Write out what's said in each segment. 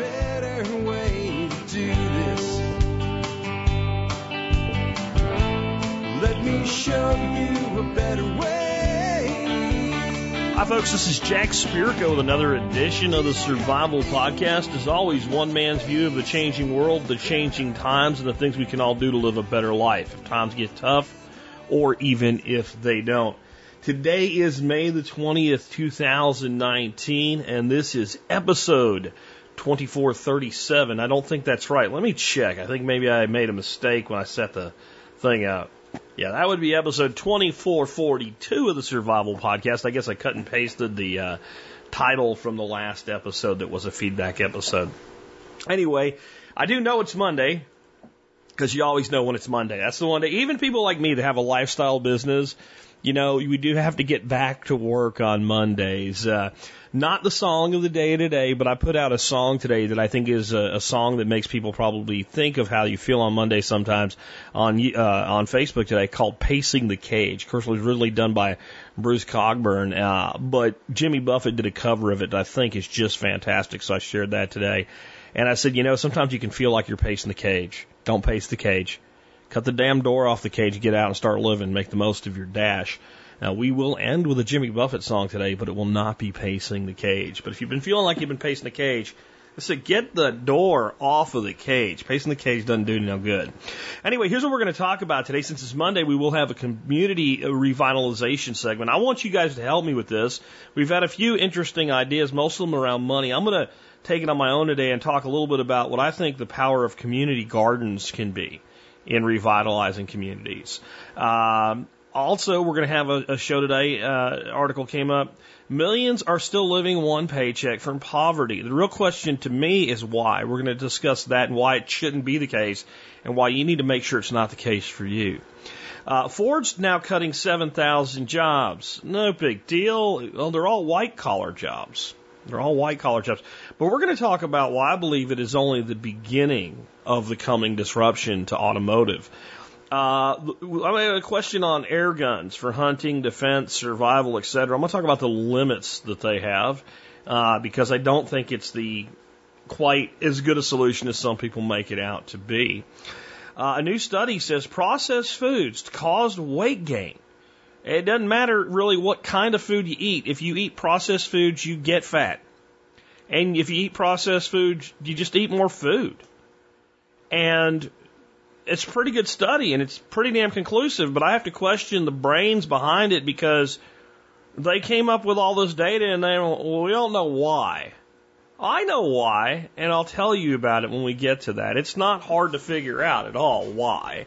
better way to do this. Let me show you a better way. Hi, folks. This is Jack Spirko with another edition of the Survival Podcast. As always, one man's view of the changing world, the changing times, and the things we can all do to live a better life if times get tough or even if they don't. Today is May the 20th, 2019, and this is episode 2437. I don't think that's right. Let me check. I think maybe I made a mistake when I set the thing up. Yeah, that would be episode 2442 of the Survival Podcast. I guess I cut and pasted the uh, title from the last episode that was a feedback episode. Anyway, I do know it's Monday because you always know when it's Monday. That's the one day, even people like me that have a lifestyle business, you know, we do have to get back to work on Mondays. Uh, not the song of the day today, but I put out a song today that I think is a, a song that makes people probably think of how you feel on Monday sometimes on uh, on Facebook today called "Pacing the Cage." Of course, it was really done by Bruce Cockburn, uh, but Jimmy Buffett did a cover of it I think is just fantastic. So I shared that today, and I said, you know, sometimes you can feel like you're pacing the cage. Don't pace the cage. Cut the damn door off the cage, get out and start living, make the most of your dash. Now, we will end with a Jimmy Buffett song today, but it will not be pacing the cage. But if you've been feeling like you've been pacing the cage, I said, get the door off of the cage. Pacing the cage doesn't do no good. Anyway, here's what we're going to talk about today. Since it's Monday, we will have a community revitalization segment. I want you guys to help me with this. We've had a few interesting ideas, most of them around money. I'm going to take it on my own today and talk a little bit about what I think the power of community gardens can be in revitalizing communities. Um, also, we're going to have a, a show today. Uh, article came up. Millions are still living one paycheck from poverty. The real question to me is why. We're going to discuss that and why it shouldn't be the case, and why you need to make sure it's not the case for you. Uh, Ford's now cutting 7,000 jobs. No big deal. Well, they're all white collar jobs. They're all white collar jobs. But we're going to talk about why I believe it is only the beginning of the coming disruption to automotive. Uh, I have a question on air guns for hunting, defense, survival, etc. I'm going to talk about the limits that they have uh, because I don't think it's the quite as good a solution as some people make it out to be. Uh, a new study says processed foods caused weight gain. It doesn't matter really what kind of food you eat. If you eat processed foods, you get fat. And if you eat processed foods, you just eat more food. And it's a pretty good study and it's pretty damn conclusive, but I have to question the brains behind it because they came up with all this data and they well, we don't know why. I know why, and I'll tell you about it when we get to that. It's not hard to figure out at all why.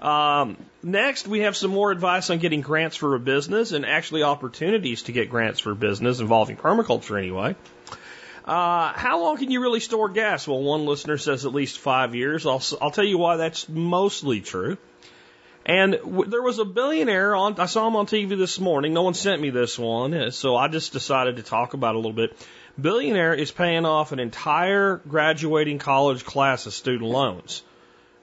Um, next, we have some more advice on getting grants for a business and actually opportunities to get grants for business involving permaculture anyway. Uh, how long can you really store gas? Well, one listener says at least five years. I'll, I'll tell you why that's mostly true. And w- there was a billionaire on, I saw him on TV this morning. No one sent me this one, uh, so I just decided to talk about it a little bit. Billionaire is paying off an entire graduating college class of student loans.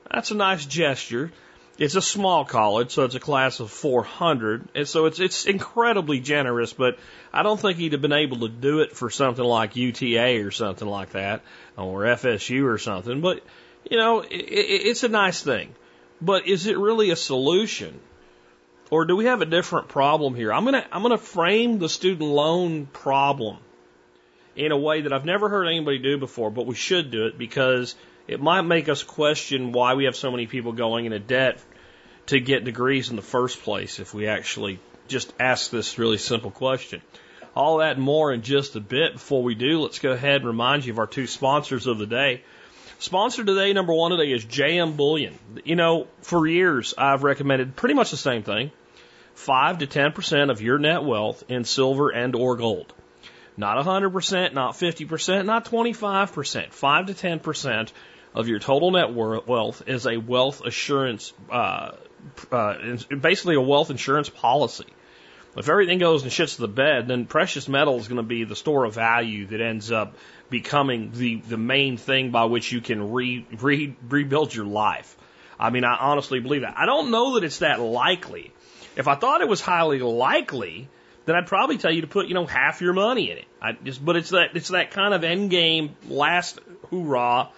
That's a nice gesture. It's a small college, so it's a class of 400, and so it's it's incredibly generous. But I don't think he'd have been able to do it for something like UTA or something like that, or FSU or something. But you know, it, it, it's a nice thing. But is it really a solution, or do we have a different problem here? I'm gonna I'm gonna frame the student loan problem in a way that I've never heard anybody do before, but we should do it because it might make us question why we have so many people going into debt to get degrees in the first place if we actually just ask this really simple question. All that and more in just a bit. Before we do, let's go ahead and remind you of our two sponsors of the day. Sponsor today, number one today, is JM Bullion. You know, for years I've recommended pretty much the same thing. 5 to 10% of your net wealth in silver and or gold. Not 100%, not 50%, not 25%. 5 to 10% of your total net wealth is a wealth assurance, uh, uh, basically a wealth insurance policy. If everything goes and shits to the bed, then precious metal is going to be the store of value that ends up becoming the, the main thing by which you can re, re, rebuild your life. I mean, I honestly believe that. I don't know that it's that likely. If I thought it was highly likely, then I'd probably tell you to put, you know, half your money in it. I just, but it's that, it's that kind of end game last hoorah.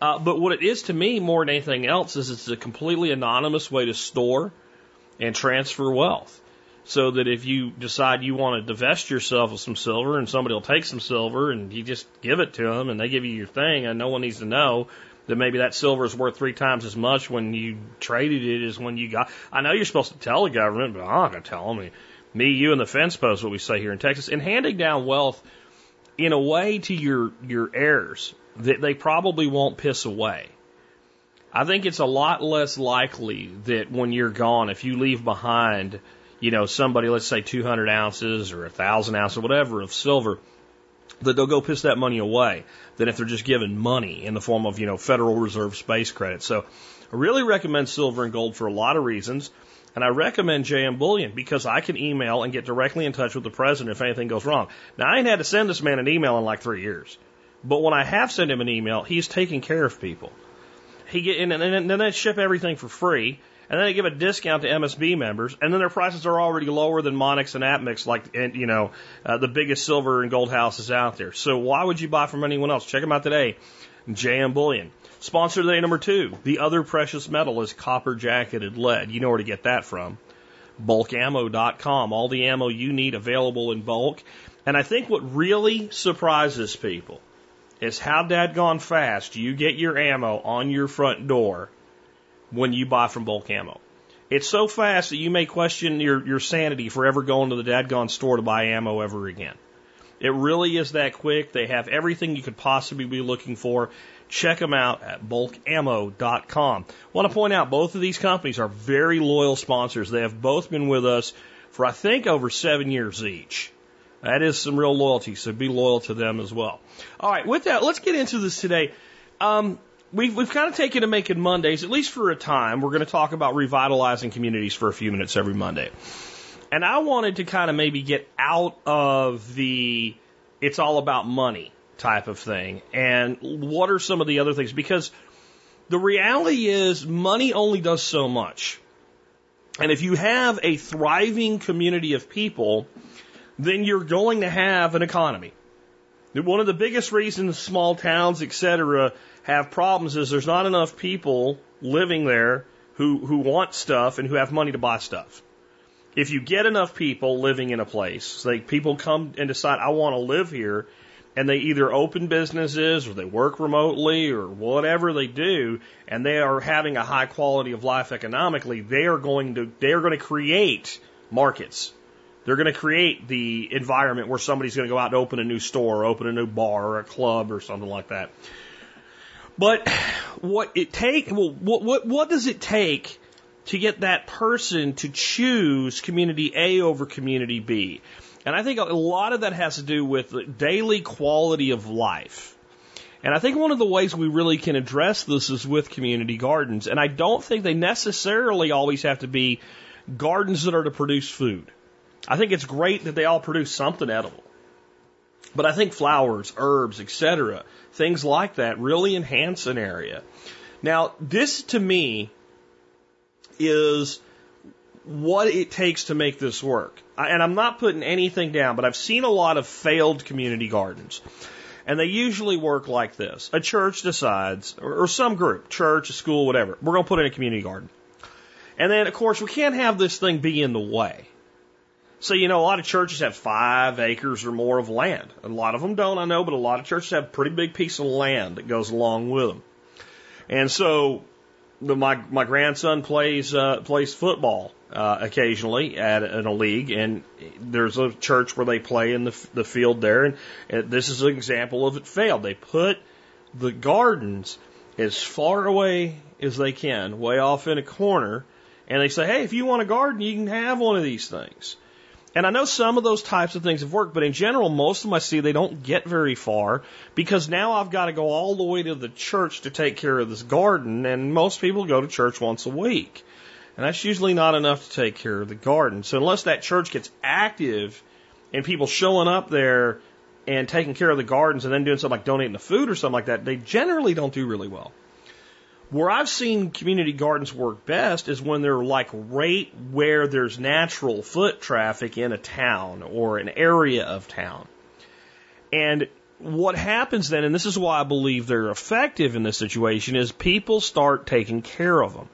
Uh, but what it is to me more than anything else is it's a completely anonymous way to store and transfer wealth. So that if you decide you want to divest yourself of some silver and somebody will take some silver and you just give it to them and they give you your thing and no one needs to know that maybe that silver is worth three times as much when you traded it as when you got. I know you're supposed to tell the government, but I'm not going to tell them. Me, you, and the fence post, what we say here in Texas, and handing down wealth in a way to your your heirs that they probably won't piss away. I think it's a lot less likely that when you're gone, if you leave behind, you know, somebody, let's say 200 ounces or a 1,000 ounces or whatever of silver, that they'll go piss that money away than if they're just given money in the form of, you know, Federal Reserve space credit. So I really recommend silver and gold for a lot of reasons. And I recommend JM Bullion because I can email and get directly in touch with the president if anything goes wrong. Now, I ain't had to send this man an email in like three years. But when I have sent him an email, he's taking care of people. He get, and, and then they ship everything for free, and then they give a discount to MSB members, and then their prices are already lower than Monex and APMEX, like and, you know uh, the biggest silver and gold houses out there. So why would you buy from anyone else? Check them out today. JM Bullion. Sponsor today number two. The other precious metal is copper jacketed lead. You know where to get that from. Bulkammo.com. All the ammo you need available in bulk. And I think what really surprises people is how Dad gone fast you get your ammo on your front door when you buy from bulk ammo. It's so fast that you may question your, your sanity for ever going to the dadgone store to buy ammo ever again. It really is that quick. They have everything you could possibly be looking for. Check them out at bulkammo.com. Want to point out both of these companies are very loyal sponsors. They have both been with us for I think over seven years each. That is some real loyalty, so be loyal to them as well. All right, with that, let's get into this today. Um, we've, we've kind of taken to making Mondays, at least for a time. We're going to talk about revitalizing communities for a few minutes every Monday. And I wanted to kind of maybe get out of the it's all about money type of thing. And what are some of the other things? Because the reality is money only does so much. And if you have a thriving community of people, then you're going to have an economy. One of the biggest reasons small towns, etc., have problems is there's not enough people living there who, who want stuff and who have money to buy stuff. If you get enough people living in a place, like people come and decide, I want to live here, and they either open businesses or they work remotely or whatever they do, and they are having a high quality of life economically, they are going to, they are going to create markets they're going to create the environment where somebody's going to go out and open a new store, or open a new bar, or a club, or something like that. But what it take, well, what, what, what does it take to get that person to choose community A over community B? And I think a lot of that has to do with daily quality of life. And I think one of the ways we really can address this is with community gardens. And I don't think they necessarily always have to be gardens that are to produce food. I think it's great that they all produce something edible. But I think flowers, herbs, etc., things like that really enhance an area. Now, this to me is what it takes to make this work. And I'm not putting anything down, but I've seen a lot of failed community gardens. And they usually work like this. A church decides, or some group, church, a school, whatever, we're going to put in a community garden. And then, of course, we can't have this thing be in the way. So, you know, a lot of churches have five acres or more of land. A lot of them don't, I know, but a lot of churches have a pretty big piece of land that goes along with them. And so, the, my my grandson plays uh, plays football uh, occasionally at in a league, and there's a church where they play in the the field there, and, and this is an example of it failed. They put the gardens as far away as they can, way off in a corner, and they say, hey, if you want a garden, you can have one of these things. And I know some of those types of things have worked, but in general, most of them I see they don't get very far because now I've got to go all the way to the church to take care of this garden, and most people go to church once a week. And that's usually not enough to take care of the garden. So unless that church gets active and people showing up there and taking care of the gardens and then doing something like donating the food or something like that, they generally don't do really well. Where I've seen community gardens work best is when they're like right where there's natural foot traffic in a town or an area of town. And what happens then, and this is why I believe they're effective in this situation, is people start taking care of them.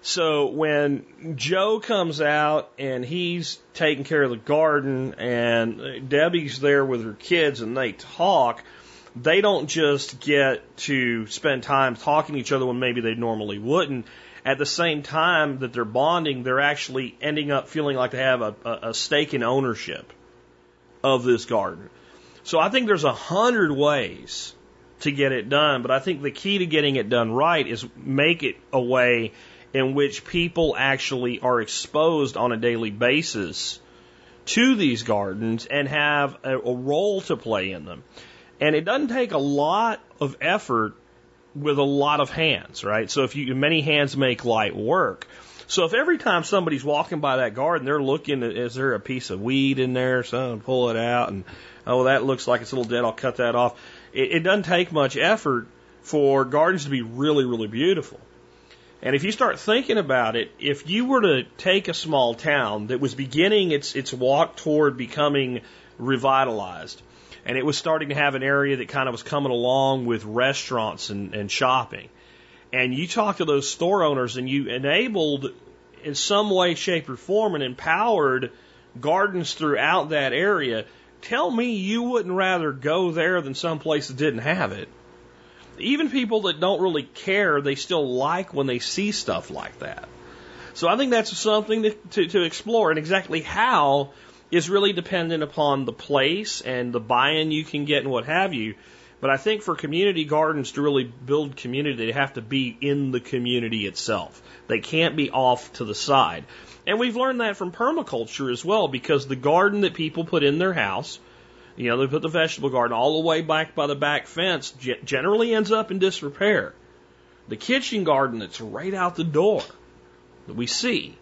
So when Joe comes out and he's taking care of the garden and Debbie's there with her kids and they talk, they don't just get to spend time talking to each other when maybe they normally wouldn't. At the same time that they're bonding, they're actually ending up feeling like they have a, a stake in ownership of this garden. So I think there's a hundred ways to get it done, but I think the key to getting it done right is make it a way in which people actually are exposed on a daily basis to these gardens and have a, a role to play in them. And it doesn't take a lot of effort with a lot of hands, right? So if you, many hands make light work. So if every time somebody's walking by that garden, they're looking, is there a piece of weed in there? So pull it out and, oh, that looks like it's a little dead. I'll cut that off. It, it doesn't take much effort for gardens to be really, really beautiful. And if you start thinking about it, if you were to take a small town that was beginning its, its walk toward becoming revitalized, and it was starting to have an area that kind of was coming along with restaurants and, and shopping, and you talk to those store owners and you enabled in some way, shape, or form and empowered gardens throughout that area, tell me you wouldn't rather go there than some place that didn't have it. Even people that don't really care, they still like when they see stuff like that. So I think that's something to, to, to explore, and exactly how is really dependent upon the place and the buy-in you can get and what have you. But I think for community gardens to really build community, they have to be in the community itself. They can't be off to the side. And we've learned that from permaculture as well, because the garden that people put in their house you know, they put the vegetable garden all the way back by the back fence, generally ends up in disrepair. The kitchen garden that's right out the door that we see,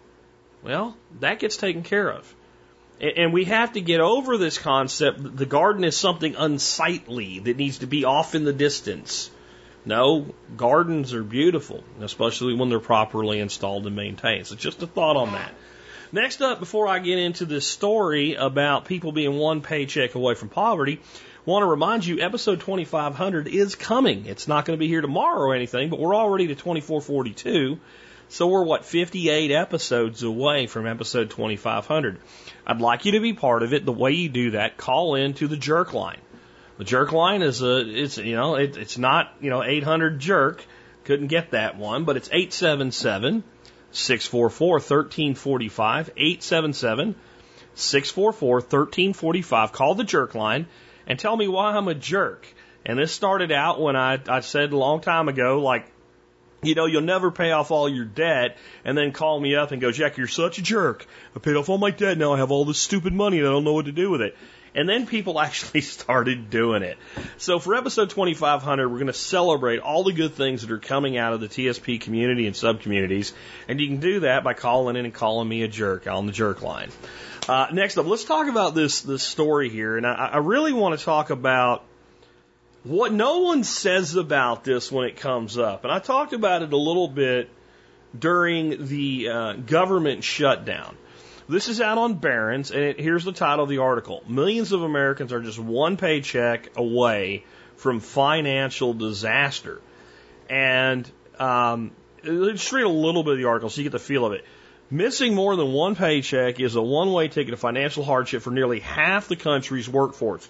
well, that gets taken care of. And we have to get over this concept that the garden is something unsightly that needs to be off in the distance. No, gardens are beautiful, especially when they're properly installed and maintained. So just a thought on that. Next up, before I get into this story about people being one paycheck away from poverty, want to remind you episode 2500 is coming. It's not going to be here tomorrow or anything, but we're already to 2442. So we're what 58 episodes away from episode 2500. I'd like you to be part of it. The way you do that, call in to the jerk line. The jerk line is a it's you know it, it's not you know 800 jerk. Couldn't get that one, but it's 877 644 1345, 877 644 1345. Call the jerk line and tell me why I'm a jerk. And this started out when I, I said a long time ago, like, you know, you'll never pay off all your debt and then call me up and go, Jack, you're such a jerk. I paid off all my debt. Now I have all this stupid money and I don't know what to do with it. And then people actually started doing it. So for episode 2500, we're going to celebrate all the good things that are coming out of the TSP community and sub communities. And you can do that by calling in and calling me a jerk on the jerk line. Uh, next up, let's talk about this, this story here. And I, I really want to talk about what no one says about this when it comes up. And I talked about it a little bit during the uh, government shutdown. This is out on Barron's, and it, here's the title of the article Millions of Americans are just one paycheck away from financial disaster. And um, let's read a little bit of the article so you get the feel of it. Missing more than one paycheck is a one way ticket to financial hardship for nearly half the country's workforce.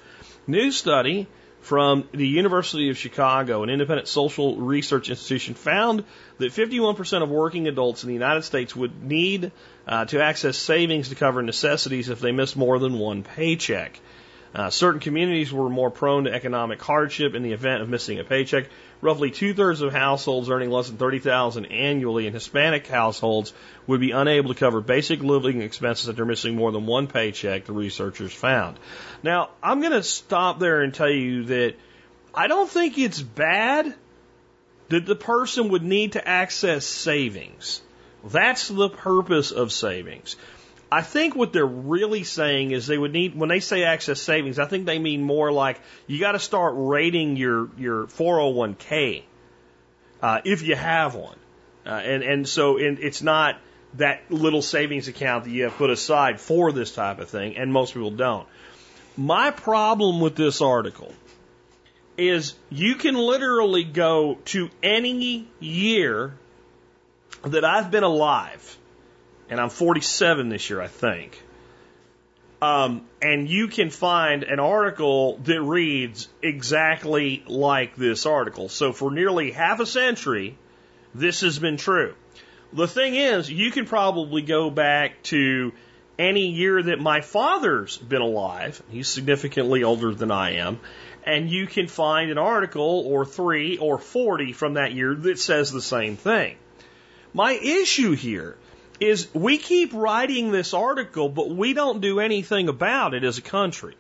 New study from the University of Chicago, an independent social research institution, found that 51% of working adults in the United States would need uh, to access savings to cover necessities if they missed more than one paycheck. Uh, certain communities were more prone to economic hardship in the event of missing a paycheck. Roughly two thirds of households earning less than thirty thousand annually in Hispanic households would be unable to cover basic living expenses if they're missing more than one paycheck. The researchers found. Now, I'm going to stop there and tell you that I don't think it's bad that the person would need to access savings. That's the purpose of savings. I think what they're really saying is they would need when they say access savings. I think they mean more like you got to start rating your your 401k uh, if you have one, uh, and and so in, it's not that little savings account that you have put aside for this type of thing, and most people don't. My problem with this article is you can literally go to any year that I've been alive, and I'm 47 this year, I think. Um, and you can find an article that reads exactly like this article. So for nearly half a century, this has been true. The thing is, you can probably go back to any year that my father's been alive. He's significantly older than I am. And you can find an article or three or 40 from that year that says the same thing. My issue here is we keep writing this article, but we don't do anything about it as a country.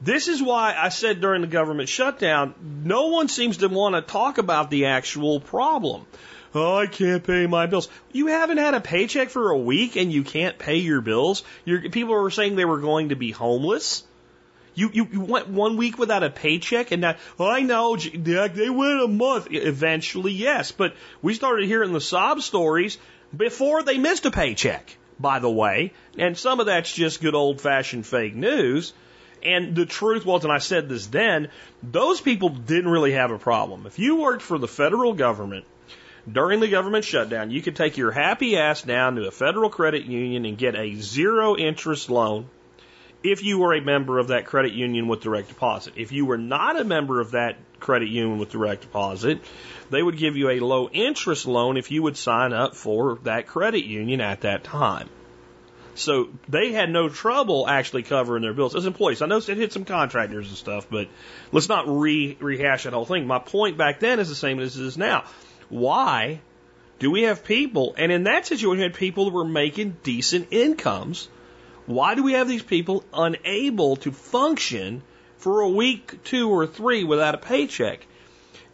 This is why I said during the government shutdown, no one seems to want to talk about the actual problem. Oh, I can't pay my bills. You haven't had a paycheck for a week and you can't pay your bills. You're, people were saying they were going to be homeless. You, you, you went one week without a paycheck and now, oh, I know, they went a month. Eventually, yes. But we started hearing the sob stories before they missed a paycheck, by the way. And some of that's just good old fashioned fake news. And the truth was, and I said this then, those people didn't really have a problem. If you worked for the federal government during the government shutdown, you could take your happy ass down to a federal credit union and get a zero interest loan if you were a member of that credit union with direct deposit. If you were not a member of that credit union with direct deposit, they would give you a low interest loan if you would sign up for that credit union at that time. So they had no trouble actually covering their bills as employees. I know it hit some contractors and stuff, but let's not re- rehash that whole thing. My point back then is the same as it is now. Why do we have people, and in that situation, we had people that were making decent incomes why do we have these people unable to function for a week, two, or three without a paycheck?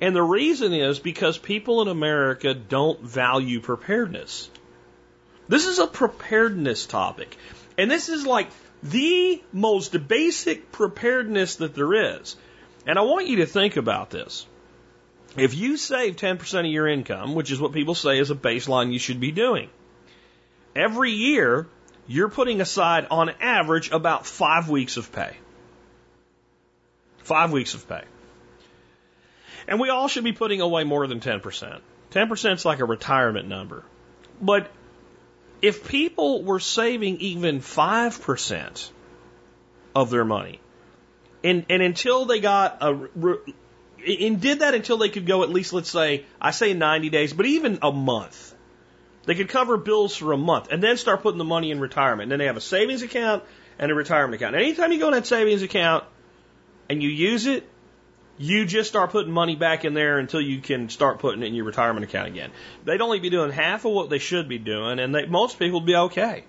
And the reason is because people in America don't value preparedness. This is a preparedness topic. And this is like the most basic preparedness that there is. And I want you to think about this. If you save 10% of your income, which is what people say is a baseline you should be doing, every year you're putting aside, on average, about five weeks of pay. Five weeks of pay. And we all should be putting away more than 10%. 10% is like a retirement number. But if people were saving even 5% of their money, and, and until they got a, and did that until they could go at least, let's say, I say 90 days, but even a month, they could cover bills for a month and then start putting the money in retirement. And then they have a savings account and a retirement account. Anytime you go in that savings account and you use it, you just start putting money back in there until you can start putting it in your retirement account again. They'd only be doing half of what they should be doing, and they, most people would be okay.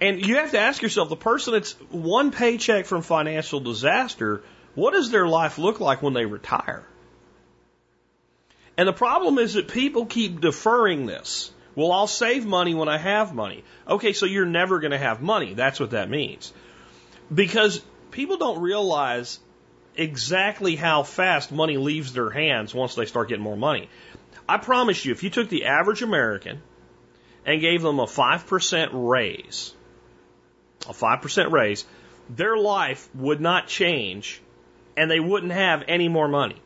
And you have to ask yourself the person that's one paycheck from financial disaster, what does their life look like when they retire? And the problem is that people keep deferring this. Well, I'll save money when I have money. Okay, so you're never going to have money. That's what that means. Because people don't realize exactly how fast money leaves their hands once they start getting more money. I promise you, if you took the average American and gave them a 5% raise, a 5% raise, their life would not change and they wouldn't have any more money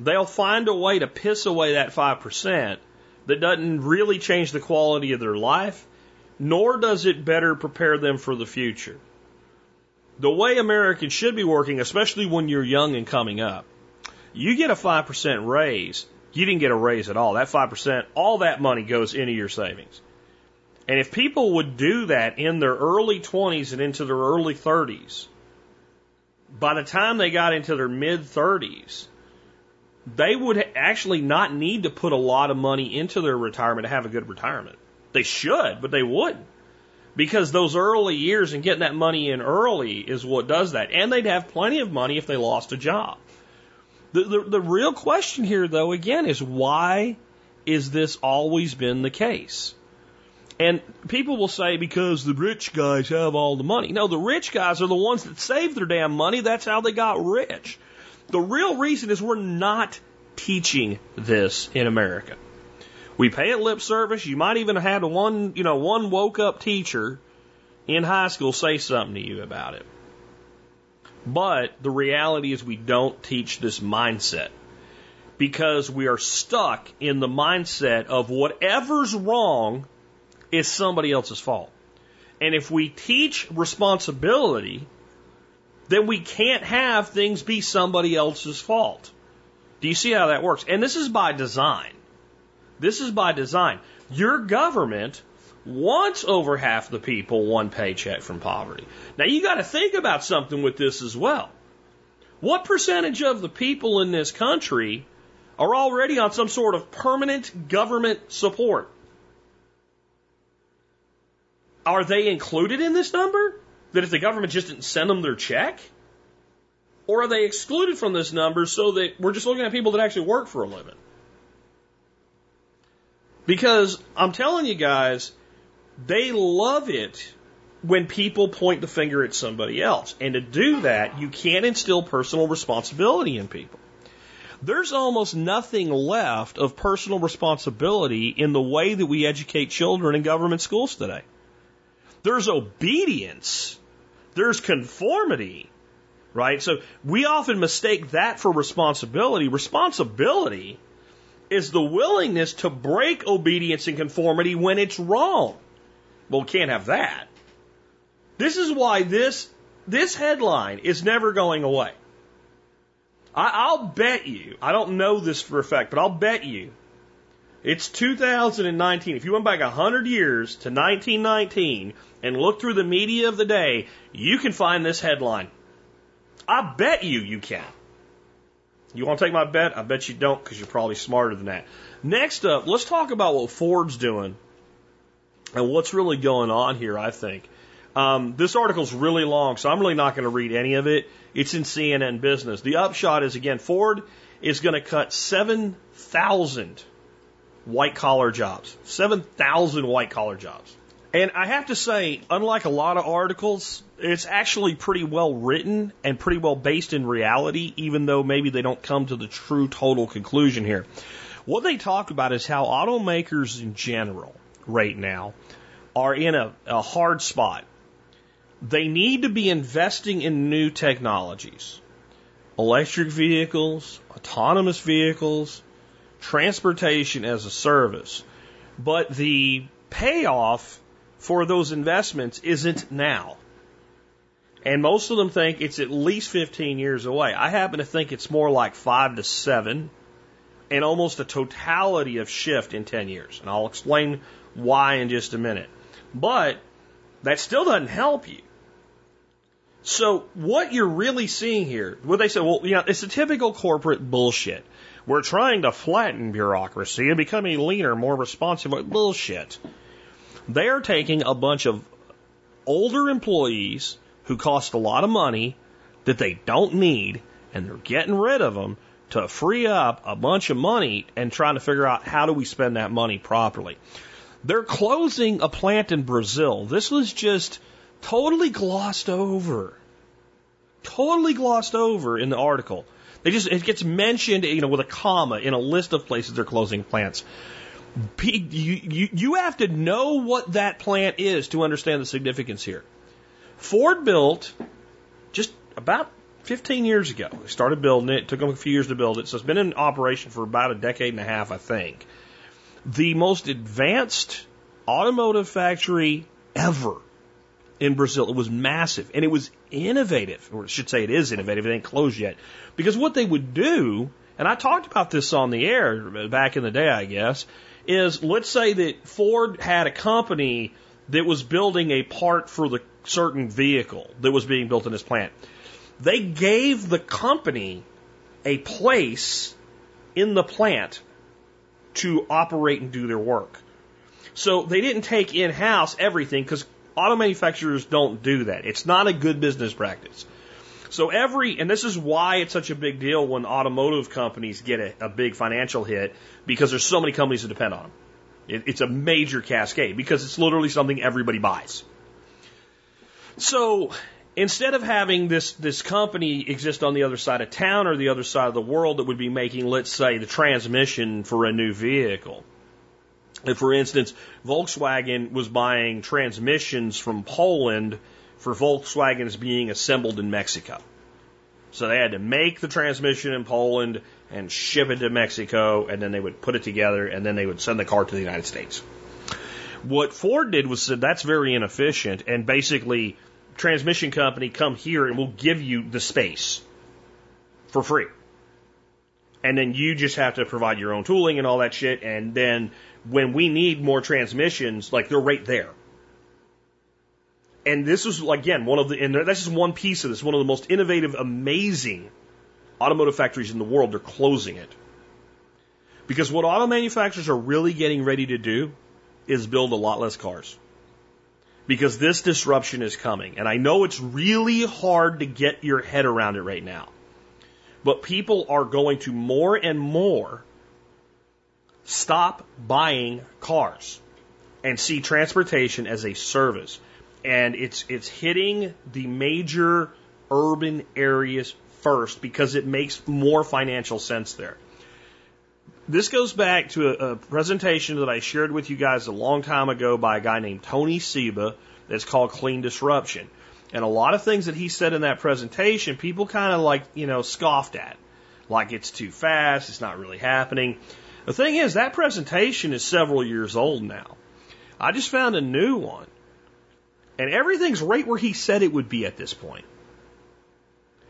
they'll find a way to piss away that 5% that doesn't really change the quality of their life, nor does it better prepare them for the future. The way Americans should be working, especially when you're young and coming up, you get a 5% raise, you didn't get a raise at all. That 5%, all that money goes into your savings. And if people would do that in their early 20s and into their early 30s, by the time they got into their mid 30s, they would actually not need to put a lot of money into their retirement to have a good retirement. They should, but they wouldn't. Because those early years and getting that money in early is what does that. And they'd have plenty of money if they lost a job. The, the, the real question here, though, again, is why is this always been the case? And people will say because the rich guys have all the money. No, the rich guys are the ones that saved their damn money. That's how they got rich. The real reason is we're not teaching this in America. We pay it lip service. You might even have had one, you know, one woke up teacher in high school say something to you about it. But the reality is we don't teach this mindset because we are stuck in the mindset of whatever's wrong is somebody else's fault. And if we teach responsibility, then we can't have things be somebody else's fault. Do you see how that works? And this is by design. This is by design. Your government wants over half the people one paycheck from poverty. Now you got to think about something with this as well. What percentage of the people in this country are already on some sort of permanent government support? Are they included in this number? That if the government just didn't send them their check? Or are they excluded from this number so that we're just looking at people that actually work for a living? Because I'm telling you guys, they love it when people point the finger at somebody else. And to do that, you can't instill personal responsibility in people. There's almost nothing left of personal responsibility in the way that we educate children in government schools today. There's obedience. There's conformity. Right? So we often mistake that for responsibility. Responsibility is the willingness to break obedience and conformity when it's wrong. Well, we can't have that. This is why this this headline is never going away. I, I'll bet you, I don't know this for a fact, but I'll bet you it's 2019. If you went back 100 years to 1919 and looked through the media of the day, you can find this headline. I bet you you can. You want to take my bet? I bet you don't because you're probably smarter than that. Next up, let's talk about what Ford's doing and what's really going on here, I think. Um, this article's really long, so I'm really not going to read any of it. It's in CNN Business. The upshot is again, Ford is going to cut 7,000 white collar jobs. 7,000 white collar jobs. And I have to say, unlike a lot of articles, it's actually pretty well written and pretty well based in reality, even though maybe they don't come to the true total conclusion here. What they talk about is how automakers in general, right now, are in a, a hard spot. They need to be investing in new technologies electric vehicles, autonomous vehicles, transportation as a service. But the payoff for those investments isn't now. And most of them think it's at least 15 years away. I happen to think it's more like five to seven and almost a totality of shift in 10 years. And I'll explain why in just a minute. But that still doesn't help you. So what you're really seeing here, what they say, well, you know, it's a typical corporate bullshit. We're trying to flatten bureaucracy and become a leaner, more responsive bullshit. They are taking a bunch of older employees who cost a lot of money that they don't need and they're getting rid of them to free up a bunch of money and trying to figure out how do we spend that money properly. They're closing a plant in Brazil. This was just totally glossed over. Totally glossed over in the article. They just it gets mentioned, you know, with a comma in a list of places they're closing plants. You, you, you have to know what that plant is to understand the significance here. Ford built just about 15 years ago. They started building it. It took them a few years to build it. So it's been in operation for about a decade and a half, I think. The most advanced automotive factory ever in Brazil. It was massive and it was innovative, or I should say it is innovative. It ain't closed yet. Because what they would do, and I talked about this on the air back in the day, I guess, is let's say that Ford had a company that was building a part for the certain vehicle that was being built in this plant. They gave the company a place in the plant to operate and do their work. So they didn't take in house everything because Auto manufacturers don't do that. It's not a good business practice. So every, and this is why it's such a big deal when automotive companies get a, a big financial hit because there's so many companies that depend on them. It, it's a major cascade because it's literally something everybody buys. So instead of having this, this company exist on the other side of town or the other side of the world that would be making, let's say, the transmission for a new vehicle, if, for instance, Volkswagen was buying transmissions from Poland for Volkswagens being assembled in Mexico. So they had to make the transmission in Poland and ship it to Mexico, and then they would put it together, and then they would send the car to the United States. What Ford did was said that's very inefficient, and basically, transmission company, come here and we'll give you the space for free. And then you just have to provide your own tooling and all that shit, and then when we need more transmissions, like they're right there. And this was again one of the, and that's just one piece of this, one of the most innovative, amazing automotive factories in the world. They're closing it. Because what auto manufacturers are really getting ready to do is build a lot less cars. Because this disruption is coming. And I know it's really hard to get your head around it right now. But people are going to more and more stop buying cars and see transportation as a service. And it's, it's hitting the major urban areas first because it makes more financial sense there. This goes back to a, a presentation that I shared with you guys a long time ago by a guy named Tony Seba that's called Clean Disruption. And a lot of things that he said in that presentation, people kind of like, you know, scoffed at. Like it's too fast, it's not really happening. The thing is, that presentation is several years old now. I just found a new one. And everything's right where he said it would be at this point.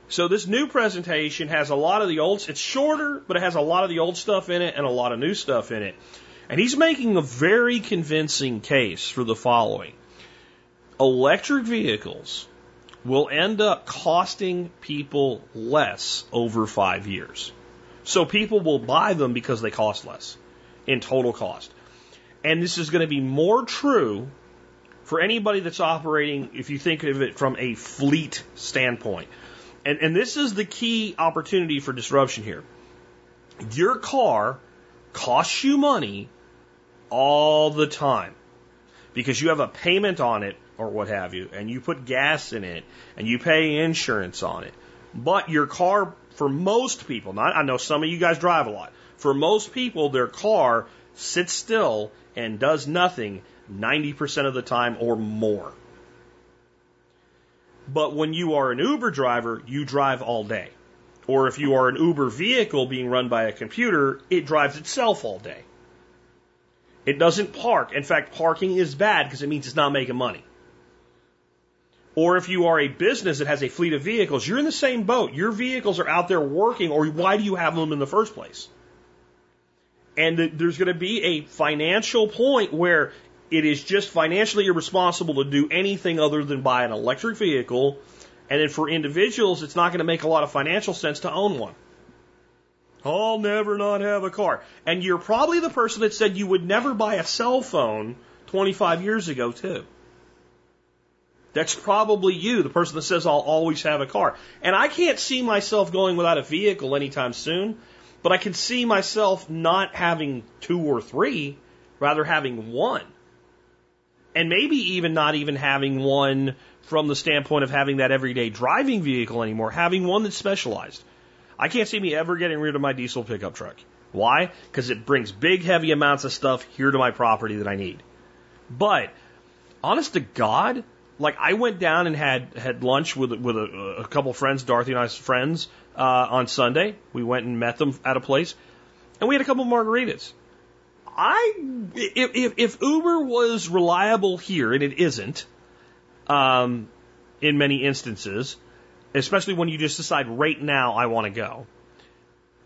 So this new presentation has a lot of the old, it's shorter, but it has a lot of the old stuff in it and a lot of new stuff in it. And he's making a very convincing case for the following. Electric vehicles will end up costing people less over five years. So people will buy them because they cost less in total cost. And this is going to be more true for anybody that's operating, if you think of it from a fleet standpoint. And, and this is the key opportunity for disruption here. Your car costs you money all the time because you have a payment on it or what have you, and you put gas in it and you pay insurance on it. But your car, for most people, not I know some of you guys drive a lot. For most people, their car sits still and does nothing 90% of the time or more. But when you are an Uber driver, you drive all day. Or if you are an Uber vehicle being run by a computer, it drives itself all day. It doesn't park. In fact, parking is bad because it means it's not making money. Or if you are a business that has a fleet of vehicles, you're in the same boat. Your vehicles are out there working, or why do you have them in the first place? And there's going to be a financial point where it is just financially irresponsible to do anything other than buy an electric vehicle. And then for individuals, it's not going to make a lot of financial sense to own one. I'll never not have a car. And you're probably the person that said you would never buy a cell phone 25 years ago, too. That's probably you, the person that says I'll always have a car. And I can't see myself going without a vehicle anytime soon, but I can see myself not having two or three, rather having one and maybe even not even having one from the standpoint of having that everyday driving vehicle anymore, having one that's specialized. I can't see me ever getting rid of my diesel pickup truck. Why? Because it brings big, heavy amounts of stuff here to my property that I need. But, honest to God, like I went down and had had lunch with with a, a couple friends, Dorothy and I's friends, uh, on Sunday. We went and met them at a place, and we had a couple margaritas. I if, if, Uber was reliable here, and it isn't, um, in many instances, especially when you just decide right now I want to go,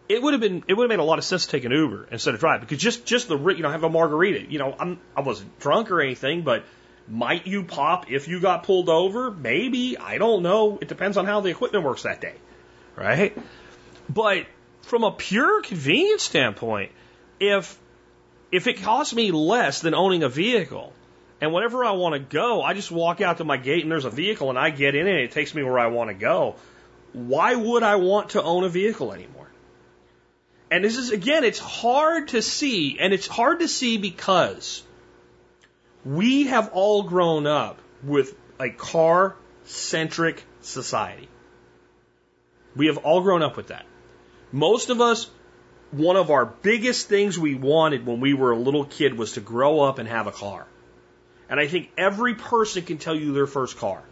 it would have been it would have made a lot of sense to take an Uber instead of drive because just just the you know have a margarita. You know I'm I wasn't drunk or anything, but might you pop if you got pulled over? Maybe I don't know. It depends on how the equipment works that day, right? But from a pure convenience standpoint, if if it costs me less than owning a vehicle, and whenever I want to go, I just walk out to my gate and there's a vehicle and I get in it and it takes me where I want to go. Why would I want to own a vehicle anymore? And this is, again, it's hard to see, and it's hard to see because we have all grown up with a car centric society. We have all grown up with that. Most of us one of our biggest things we wanted when we were a little kid was to grow up and have a car. And I think every person can tell you their first car.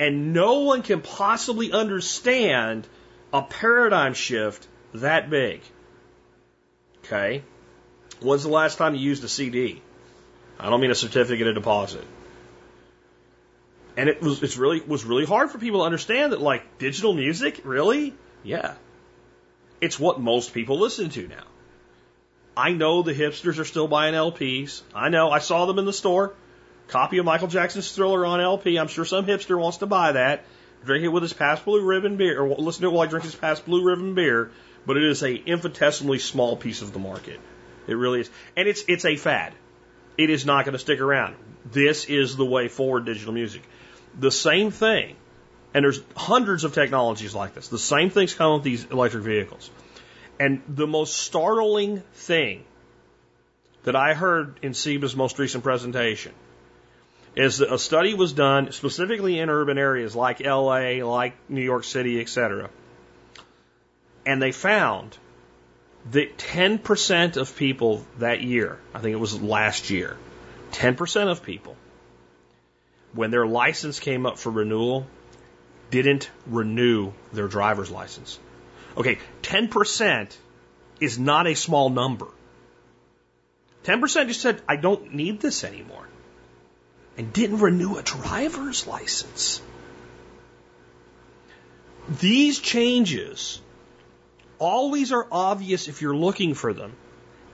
And no one can possibly understand a paradigm shift that big. Okay? When's the last time you used a CD? I don't mean a certificate of deposit. And it was it's really was really hard for people to understand that like digital music, really? Yeah. It's what most people listen to now. I know the hipsters are still buying LPs. I know. I saw them in the store. Copy of Michael Jackson's Thriller on LP. I'm sure some hipster wants to buy that, drink it with his Pabst Blue Ribbon beer, or listen to it while he drinks his Pabst Blue Ribbon beer. But it is a infinitesimally small piece of the market. It really is, and it's it's a fad. It is not going to stick around. This is the way forward digital music. The same thing, and there's hundreds of technologies like this. The same things come with these electric vehicles. And the most startling thing that I heard in Seba's most recent presentation is that a study was done specifically in urban areas like LA, like New York City, etc. And they found that 10% of people that year, I think it was last year, 10% of people, when their license came up for renewal, didn't renew their driver's license. Okay, 10% is not a small number. 10% just said, I don't need this anymore. And didn't renew a driver's license. These changes always are obvious if you're looking for them.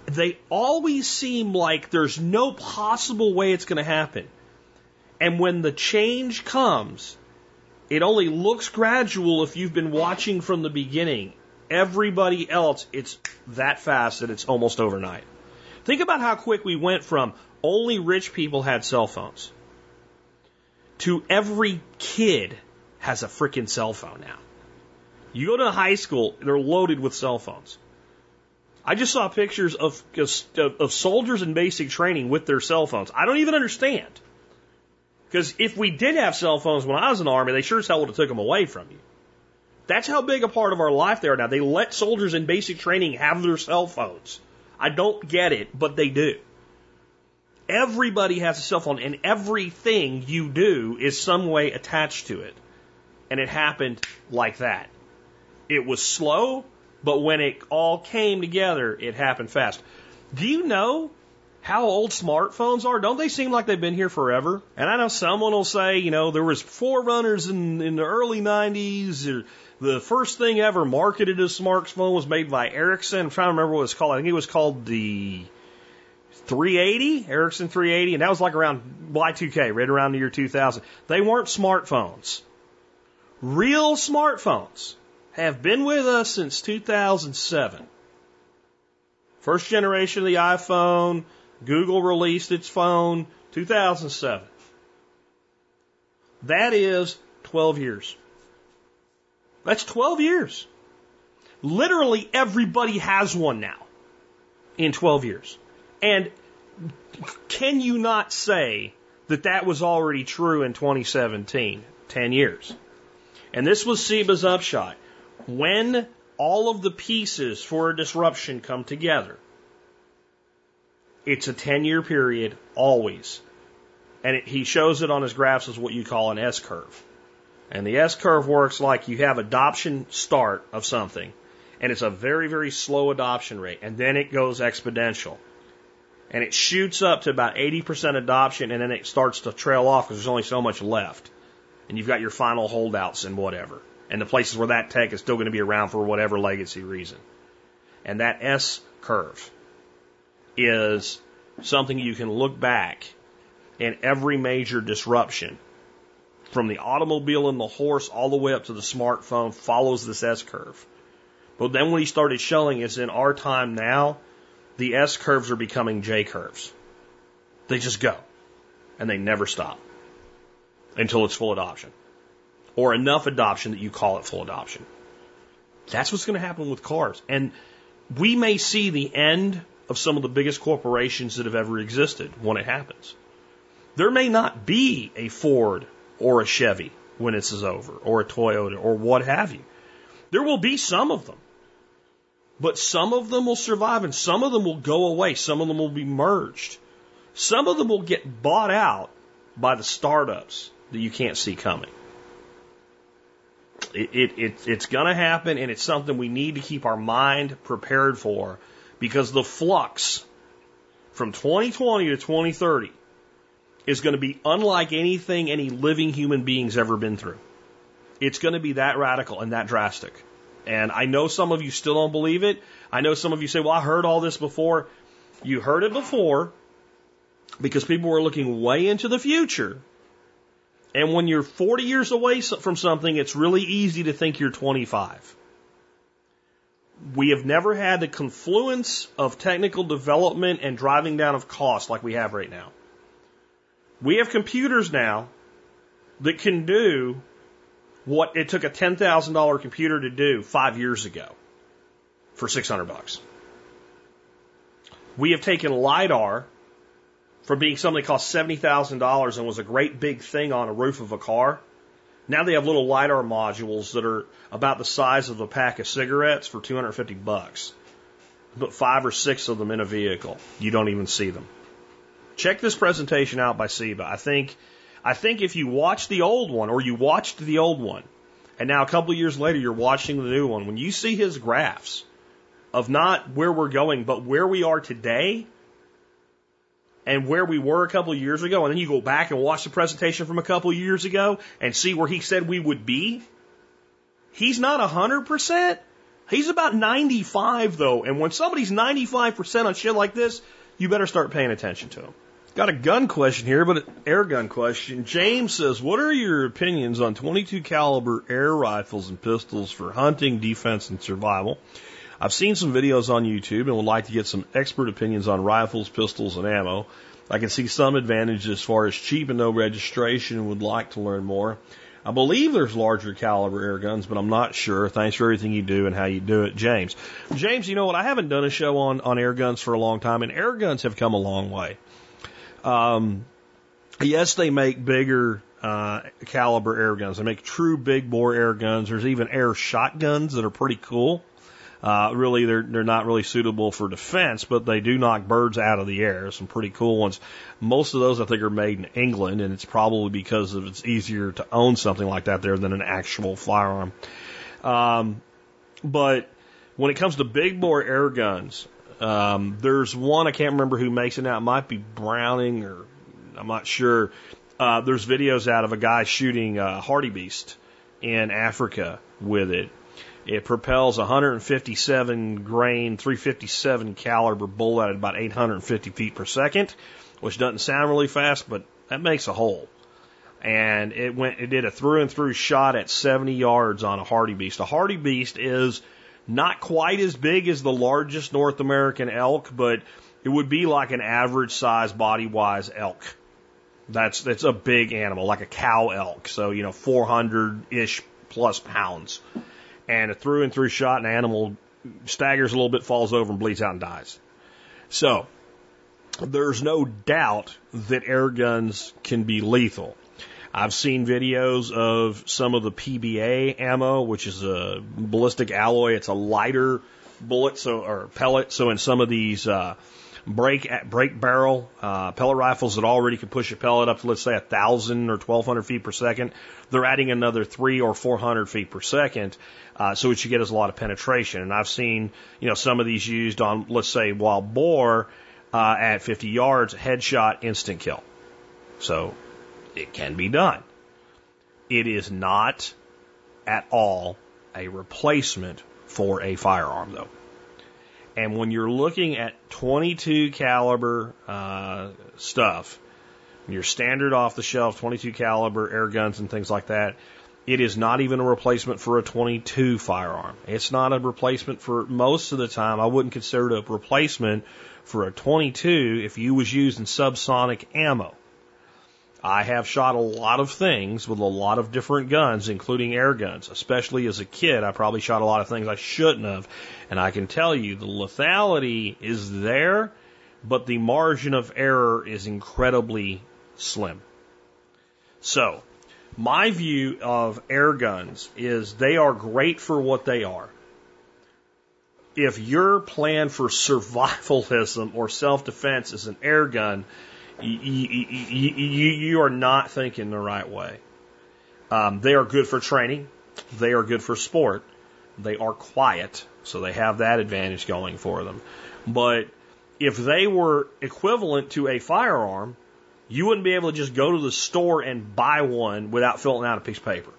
They always seem like there's no possible way it's going to happen. And when the change comes, it only looks gradual if you've been watching from the beginning. Everybody else, it's that fast that it's almost overnight. Think about how quick we went from only rich people had cell phones to every kid has a freaking cell phone now. You go to high school, they're loaded with cell phones. I just saw pictures of, of, of soldiers in basic training with their cell phones. I don't even understand. Because if we did have cell phones when I was in the army, they sure as hell would have took them away from you. That's how big a part of our life they are now. They let soldiers in basic training have their cell phones. I don't get it, but they do. Everybody has a cell phone, and everything you do is some way attached to it. And it happened like that. It was slow, but when it all came together, it happened fast. Do you know how old smartphones are? Don't they seem like they've been here forever? And I know someone will say, you know, there was forerunners in, in the early 90s. Or the first thing ever marketed as smartphone was made by Ericsson. I'm trying to remember what it was called. I think it was called the 380, Ericsson 380, and that was like around Y2K, right around the year 2000. They weren't smartphones. Real smartphones have been with us since 2007. First generation of the iPhone, Google released its phone 2007. That is 12 years. That's 12 years. Literally everybody has one now in 12 years. And can you not say that that was already true in 2017, 10 years? And this was Seba's upshot. When all of the pieces for a disruption come together, it's a 10 year period, always. And it, he shows it on his graphs as what you call an S curve. And the S curve works like you have adoption start of something, and it's a very, very slow adoption rate, and then it goes exponential. And it shoots up to about 80% adoption, and then it starts to trail off because there's only so much left. And you've got your final holdouts and whatever. And the places where that tech is still going to be around for whatever legacy reason. And that S curve is something you can look back in every major disruption from the automobile and the horse all the way up to the smartphone follows this S curve. But then when he started showing us in our time now, the S curves are becoming J curves. They just go and they never stop until it's full adoption or enough adoption that you call it full adoption. That's what's going to happen with cars. And we may see the end of some of the biggest corporations that have ever existed when it happens. There may not be a Ford or a Chevy when this is over, or a Toyota, or what have you. There will be some of them. But some of them will survive and some of them will go away. Some of them will be merged. Some of them will get bought out by the startups that you can't see coming. It, it, it it's going to happen, and it's something we need to keep our mind prepared for because the flux from 2020 to 2030 is going to be unlike anything any living human being's ever been through. It's going to be that radical and that drastic. And I know some of you still don't believe it. I know some of you say, well, I heard all this before. You heard it before because people were looking way into the future. And when you're 40 years away from something, it's really easy to think you're 25. We have never had the confluence of technical development and driving down of cost like we have right now. We have computers now that can do what it took a $10,000 computer to do five years ago for 600 bucks. We have taken LiDAR from being something that cost $70,000 and was a great big thing on a roof of a car. Now they have little LiDAR modules that are about the size of a pack of cigarettes for 250 bucks. Put five or six of them in a vehicle. You don't even see them. Check this presentation out by Seba. I think I think if you watch the old one or you watched the old one, and now a couple of years later you're watching the new one, when you see his graphs of not where we're going, but where we are today and where we were a couple of years ago, and then you go back and watch the presentation from a couple of years ago and see where he said we would be, he's not a hundred percent. He's about 95 though, and when somebody's 95% on shit like this, you better start paying attention to him. Got a gun question here, but an air gun question. James says, "What are your opinions on 22 caliber air rifles and pistols for hunting, defense, and survival?" I've seen some videos on YouTube and would like to get some expert opinions on rifles, pistols, and ammo. I can see some advantages as far as cheap and no registration and would like to learn more. I believe there's larger caliber air guns, but I'm not sure. Thanks for everything you do and how you do it, James. James, you know what? I haven't done a show on, on air guns for a long time, and air guns have come a long way. Um, yes, they make bigger uh, caliber air guns. They make true big bore air guns. There's even air shotguns that are pretty cool. Uh, really, they're they're not really suitable for defense, but they do knock birds out of the air. Some pretty cool ones. Most of those I think are made in England, and it's probably because of it's easier to own something like that there than an actual firearm. Um, but when it comes to big bore air guns, um, there's one I can't remember who makes it now. It might be Browning or I'm not sure. Uh, there's videos out of a guy shooting a hartebeest in Africa with it. It propels 157 grain, 357 caliber bullet at about 850 feet per second, which doesn't sound really fast, but that makes a hole. And it went, it did a through and through shot at 70 yards on a hartebeest. A hartebeest is not quite as big as the largest North American elk, but it would be like an average size body wise elk. That's that's a big animal, like a cow elk. So you know, 400 ish plus pounds, and a through and through shot, an animal staggers a little bit, falls over, and bleeds out and dies. So there's no doubt that air guns can be lethal. I've seen videos of some of the PBA ammo, which is a ballistic alloy. It's a lighter bullet, so or pellet. So in some of these uh, break at break barrel uh, pellet rifles that already can push a pellet up to let's say a thousand or twelve hundred feet per second, they're adding another three or four hundred feet per second. Uh, so what you get is a lot of penetration. And I've seen you know some of these used on let's say wild boar uh, at 50 yards, headshot, instant kill. So it can be done. It is not at all a replacement for a firearm, though. And when you're looking at 22 caliber uh, stuff, your standard off the shelf 22 caliber air guns and things like that, it is not even a replacement for a 22 firearm. It's not a replacement for most of the time. I wouldn't consider it a replacement for a 22 if you was using subsonic ammo. I have shot a lot of things with a lot of different guns, including air guns. Especially as a kid, I probably shot a lot of things I shouldn't have. And I can tell you the lethality is there, but the margin of error is incredibly slim. So, my view of air guns is they are great for what they are. If your plan for survivalism or self defense is an air gun, you, you, you, you are not thinking the right way. Um, they are good for training. They are good for sport. They are quiet, so they have that advantage going for them. But if they were equivalent to a firearm, you wouldn't be able to just go to the store and buy one without filling out a piece of paper.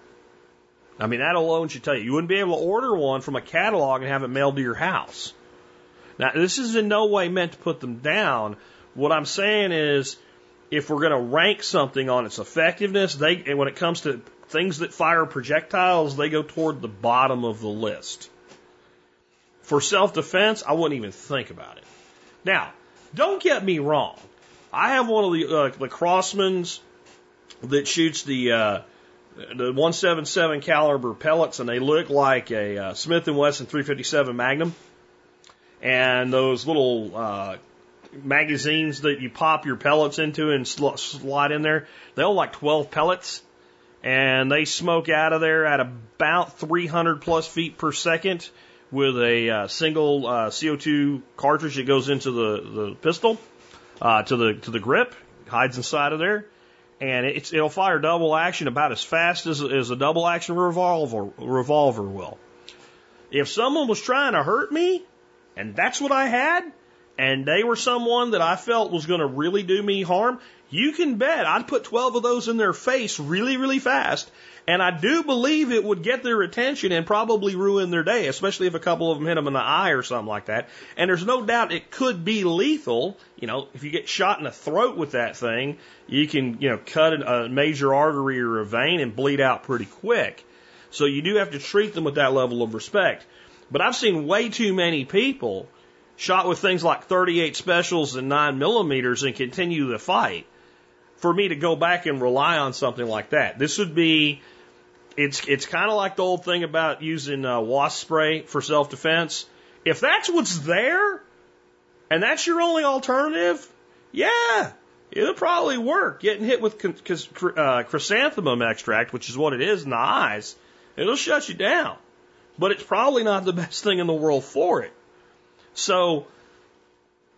I mean, that alone should tell you. You wouldn't be able to order one from a catalog and have it mailed to your house. Now, this is in no way meant to put them down. What I'm saying is, if we're going to rank something on its effectiveness, they, when it comes to things that fire projectiles, they go toward the bottom of the list. For self defense, I wouldn't even think about it. Now, don't get me wrong. I have one of the uh, the Crosmans that shoots the uh, the 177 caliber pellets, and they look like a uh, Smith and Wesson 357 Magnum. And those little uh, magazines that you pop your pellets into and sl- slide in there, they hold like 12 pellets, and they smoke out of there at about 300 plus feet per second with a uh, single uh, CO2 cartridge that goes into the, the pistol uh, to the to the grip, hides inside of there, and it's, it'll fire double action about as fast as, as a double action revolver revolver will. If someone was trying to hurt me, and that's what I had, and they were someone that I felt was going to really do me harm, you can bet I'd put 12 of those in their face really, really fast. And I do believe it would get their attention and probably ruin their day, especially if a couple of them hit them in the eye or something like that. And there's no doubt it could be lethal. You know, if you get shot in the throat with that thing, you can, you know, cut a major artery or a vein and bleed out pretty quick. So you do have to treat them with that level of respect. But I've seen way too many people shot with things like 38 specials and 9 millimeters and continue the fight for me to go back and rely on something like that. This would be, it's, it's kind of like the old thing about using uh, wasp spray for self defense. If that's what's there and that's your only alternative, yeah, it'll probably work. Getting hit with uh, chrysanthemum extract, which is what it is in the eyes, it'll shut you down. But it's probably not the best thing in the world for it. So,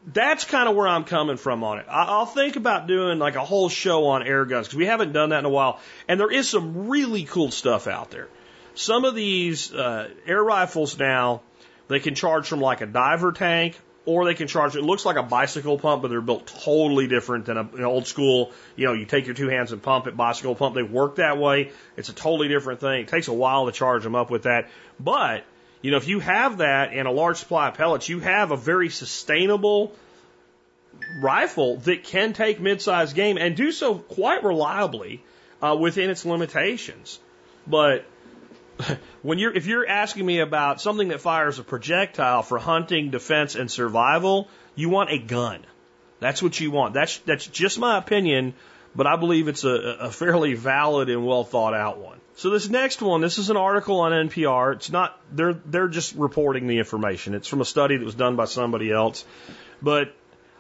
that's kind of where I'm coming from on it. I'll think about doing like a whole show on air guns because we haven't done that in a while. And there is some really cool stuff out there. Some of these uh, air rifles now, they can charge from like a diver tank or they can charge, it looks like a bicycle pump, but they're built totally different than a, an old school, you know, you take your two hands and pump it, bicycle pump. They work that way. It's a totally different thing. It takes a while to charge them up with that. But you know, if you have that and a large supply of pellets, you have a very sustainable rifle that can take mid-sized game and do so quite reliably uh, within its limitations. But when you're if you're asking me about something that fires a projectile for hunting, defense, and survival, you want a gun. That's what you want. That's that's just my opinion, but I believe it's a, a fairly valid and well thought out one. So this next one, this is an article on NPR. It's not they're they're just reporting the information. It's from a study that was done by somebody else. But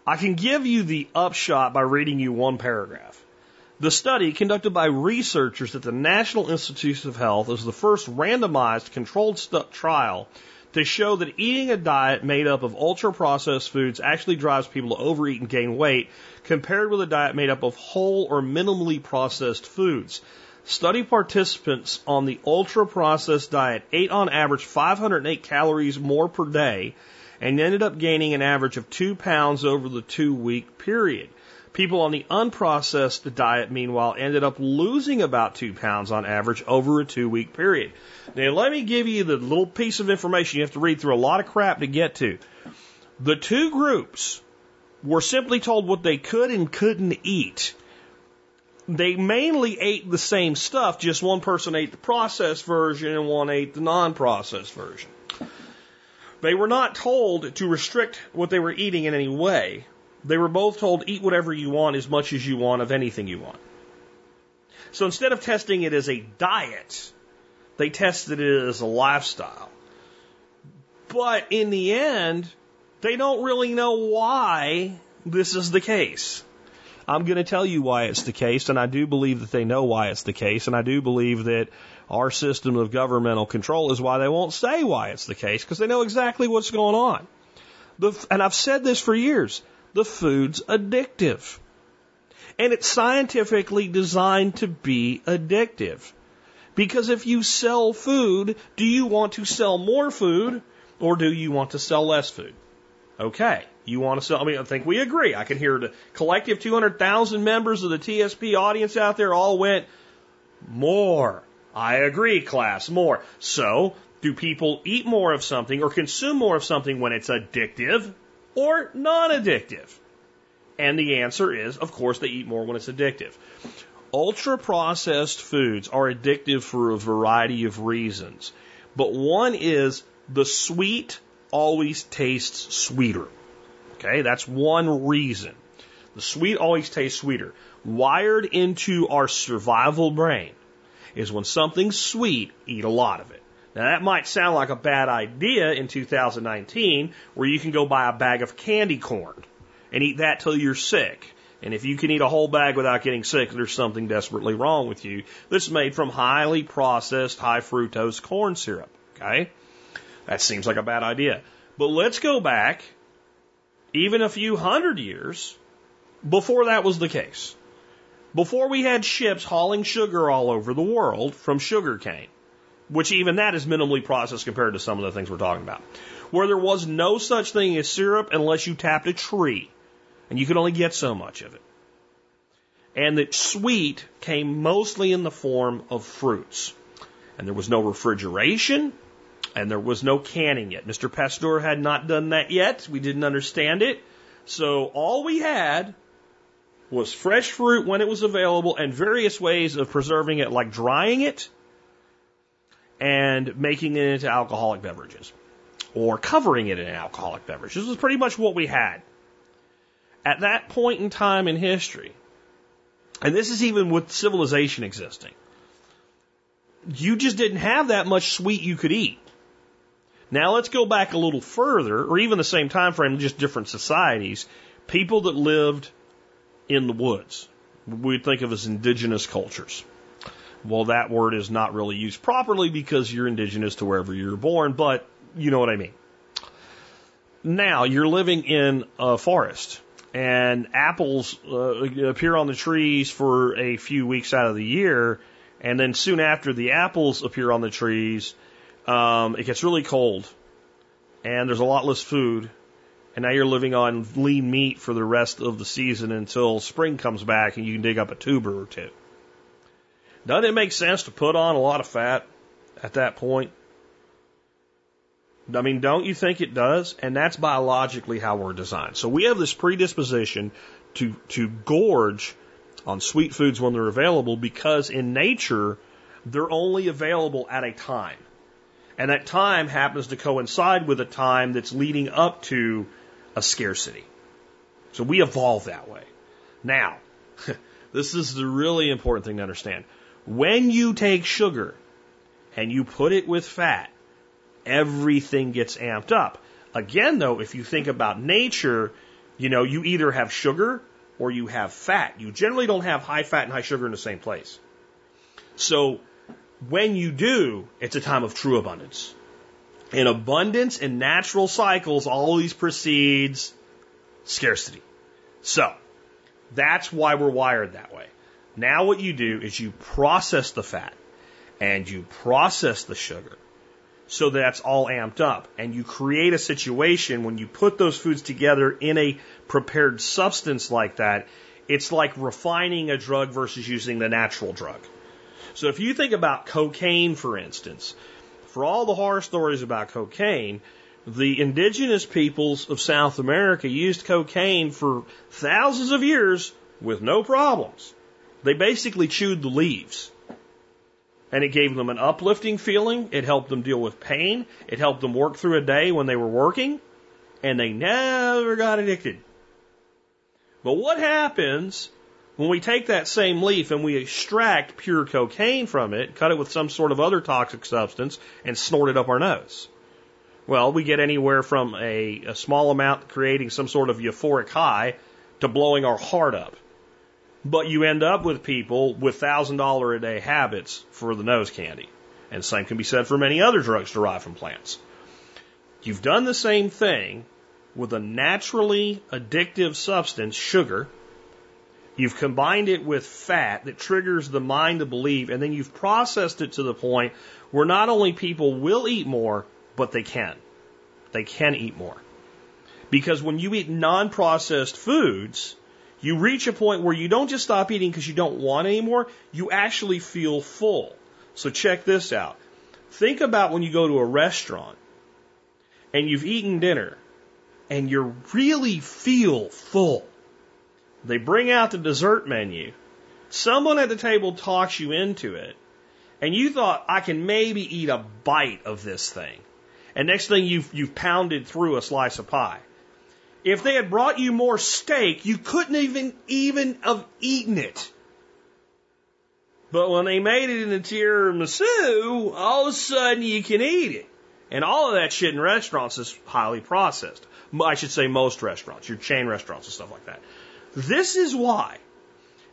I can give you the upshot by reading you one paragraph. The study conducted by researchers at the National Institutes of Health is the first randomized controlled trial to show that eating a diet made up of ultra processed foods actually drives people to overeat and gain weight compared with a diet made up of whole or minimally processed foods. Study participants on the ultra processed diet ate on average 508 calories more per day and ended up gaining an average of two pounds over the two week period. People on the unprocessed diet, meanwhile, ended up losing about two pounds on average over a two week period. Now, let me give you the little piece of information you have to read through a lot of crap to get to. The two groups were simply told what they could and couldn't eat they mainly ate the same stuff, just one person ate the processed version and one ate the non processed version. They were not told to restrict what they were eating in any way. They were both told eat whatever you want as much as you want of anything you want. So instead of testing it as a diet, they tested it as a lifestyle. But in the end, they don't really know why this is the case. I'm going to tell you why it's the case, and I do believe that they know why it's the case, and I do believe that our system of governmental control is why they won't say why it's the case, because they know exactly what's going on. The, and I've said this for years the food's addictive. And it's scientifically designed to be addictive. Because if you sell food, do you want to sell more food or do you want to sell less food? Okay. You want to sell, I mean, I think we agree. I can hear the collective 200,000 members of the TSP audience out there all went, more. I agree, class, more. So, do people eat more of something or consume more of something when it's addictive or non addictive? And the answer is, of course, they eat more when it's addictive. Ultra processed foods are addictive for a variety of reasons. But one is the sweet always tastes sweeter. Okay, that's one reason. The sweet always tastes sweeter. Wired into our survival brain is when something's sweet, eat a lot of it. Now that might sound like a bad idea in 2019 where you can go buy a bag of candy corn and eat that till you're sick. And if you can eat a whole bag without getting sick, there's something desperately wrong with you. This is made from highly processed high fructose corn syrup. Okay? That seems like a bad idea. But let's go back even a few hundred years before that was the case. Before we had ships hauling sugar all over the world from sugar cane, which even that is minimally processed compared to some of the things we're talking about, where there was no such thing as syrup unless you tapped a tree, and you could only get so much of it. And that sweet came mostly in the form of fruits. And there was no refrigeration, and there was no canning yet. Mr. Pasteur had not done that yet. We didn't understand it. So all we had was fresh fruit when it was available and various ways of preserving it, like drying it and making it into alcoholic beverages or covering it in alcoholic beverages. This was pretty much what we had. At that point in time in history, and this is even with civilization existing, you just didn't have that much sweet you could eat. Now let's go back a little further, or even the same time frame, just different societies. People that lived in the woods, we think of as indigenous cultures. Well, that word is not really used properly because you're indigenous to wherever you're born, but you know what I mean. Now you're living in a forest, and apples uh, appear on the trees for a few weeks out of the year, and then soon after the apples appear on the trees, um, it gets really cold, and there's a lot less food, and now you're living on lean meat for the rest of the season until spring comes back and you can dig up a tuber or two. Doesn't it make sense to put on a lot of fat at that point? I mean, don't you think it does? And that's biologically how we're designed. So we have this predisposition to, to gorge on sweet foods when they're available because in nature, they're only available at a time. And that time happens to coincide with a time that's leading up to a scarcity. So we evolve that way. Now, this is the really important thing to understand. When you take sugar and you put it with fat, everything gets amped up. Again, though, if you think about nature, you know, you either have sugar or you have fat. You generally don't have high fat and high sugar in the same place. So when you do, it's a time of true abundance. In abundance and natural cycles always precedes scarcity. So, that's why we're wired that way. Now what you do is you process the fat and you process the sugar so that's all amped up. And you create a situation when you put those foods together in a prepared substance like that, it's like refining a drug versus using the natural drug. So if you think about cocaine, for instance, for all the horror stories about cocaine, the indigenous peoples of South America used cocaine for thousands of years with no problems. They basically chewed the leaves. And it gave them an uplifting feeling. It helped them deal with pain. It helped them work through a day when they were working. And they never got addicted. But what happens when we take that same leaf and we extract pure cocaine from it, cut it with some sort of other toxic substance, and snort it up our nose, well, we get anywhere from a, a small amount creating some sort of euphoric high to blowing our heart up. But you end up with people with thousand dollar a day habits for the nose candy. And same can be said for many other drugs derived from plants. You've done the same thing with a naturally addictive substance, sugar, You've combined it with fat that triggers the mind to believe, and then you've processed it to the point where not only people will eat more, but they can. They can eat more. Because when you eat non processed foods, you reach a point where you don't just stop eating because you don't want any more, you actually feel full. So check this out. Think about when you go to a restaurant and you've eaten dinner and you really feel full. They bring out the dessert menu. Someone at the table talks you into it, and you thought, I can maybe eat a bite of this thing. And next thing you've, you've pounded through a slice of pie. If they had brought you more steak, you couldn't even, even have eaten it. But when they made it in a tiramisu, all of a sudden you can eat it. And all of that shit in restaurants is highly processed. I should say most restaurants, your chain restaurants and stuff like that. This is why.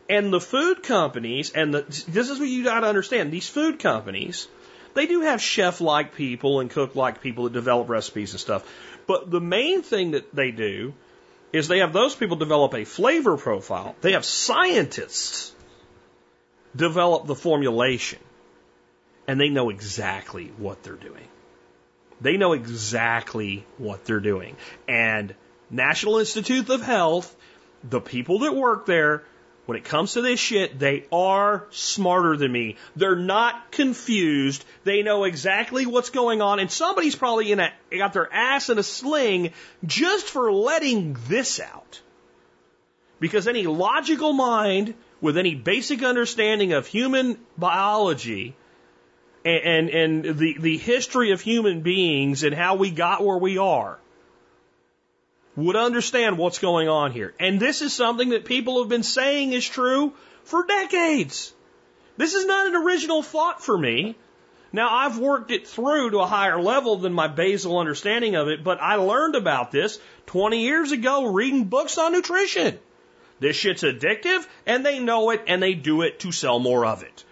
And the food companies, and the, this is what you got to understand. These food companies, they do have chef like people and cook like people that develop recipes and stuff. But the main thing that they do is they have those people develop a flavor profile. They have scientists develop the formulation. And they know exactly what they're doing. They know exactly what they're doing. And National Institute of Health the people that work there, when it comes to this shit, they are smarter than me. They're not confused. They know exactly what's going on, and somebody's probably in a, got their ass in a sling just for letting this out. Because any logical mind with any basic understanding of human biology and, and, and the, the history of human beings and how we got where we are would understand what's going on here. And this is something that people have been saying is true for decades. This is not an original thought for me. Now, I've worked it through to a higher level than my basal understanding of it, but I learned about this 20 years ago reading books on nutrition. This shit's addictive, and they know it, and they do it to sell more of it.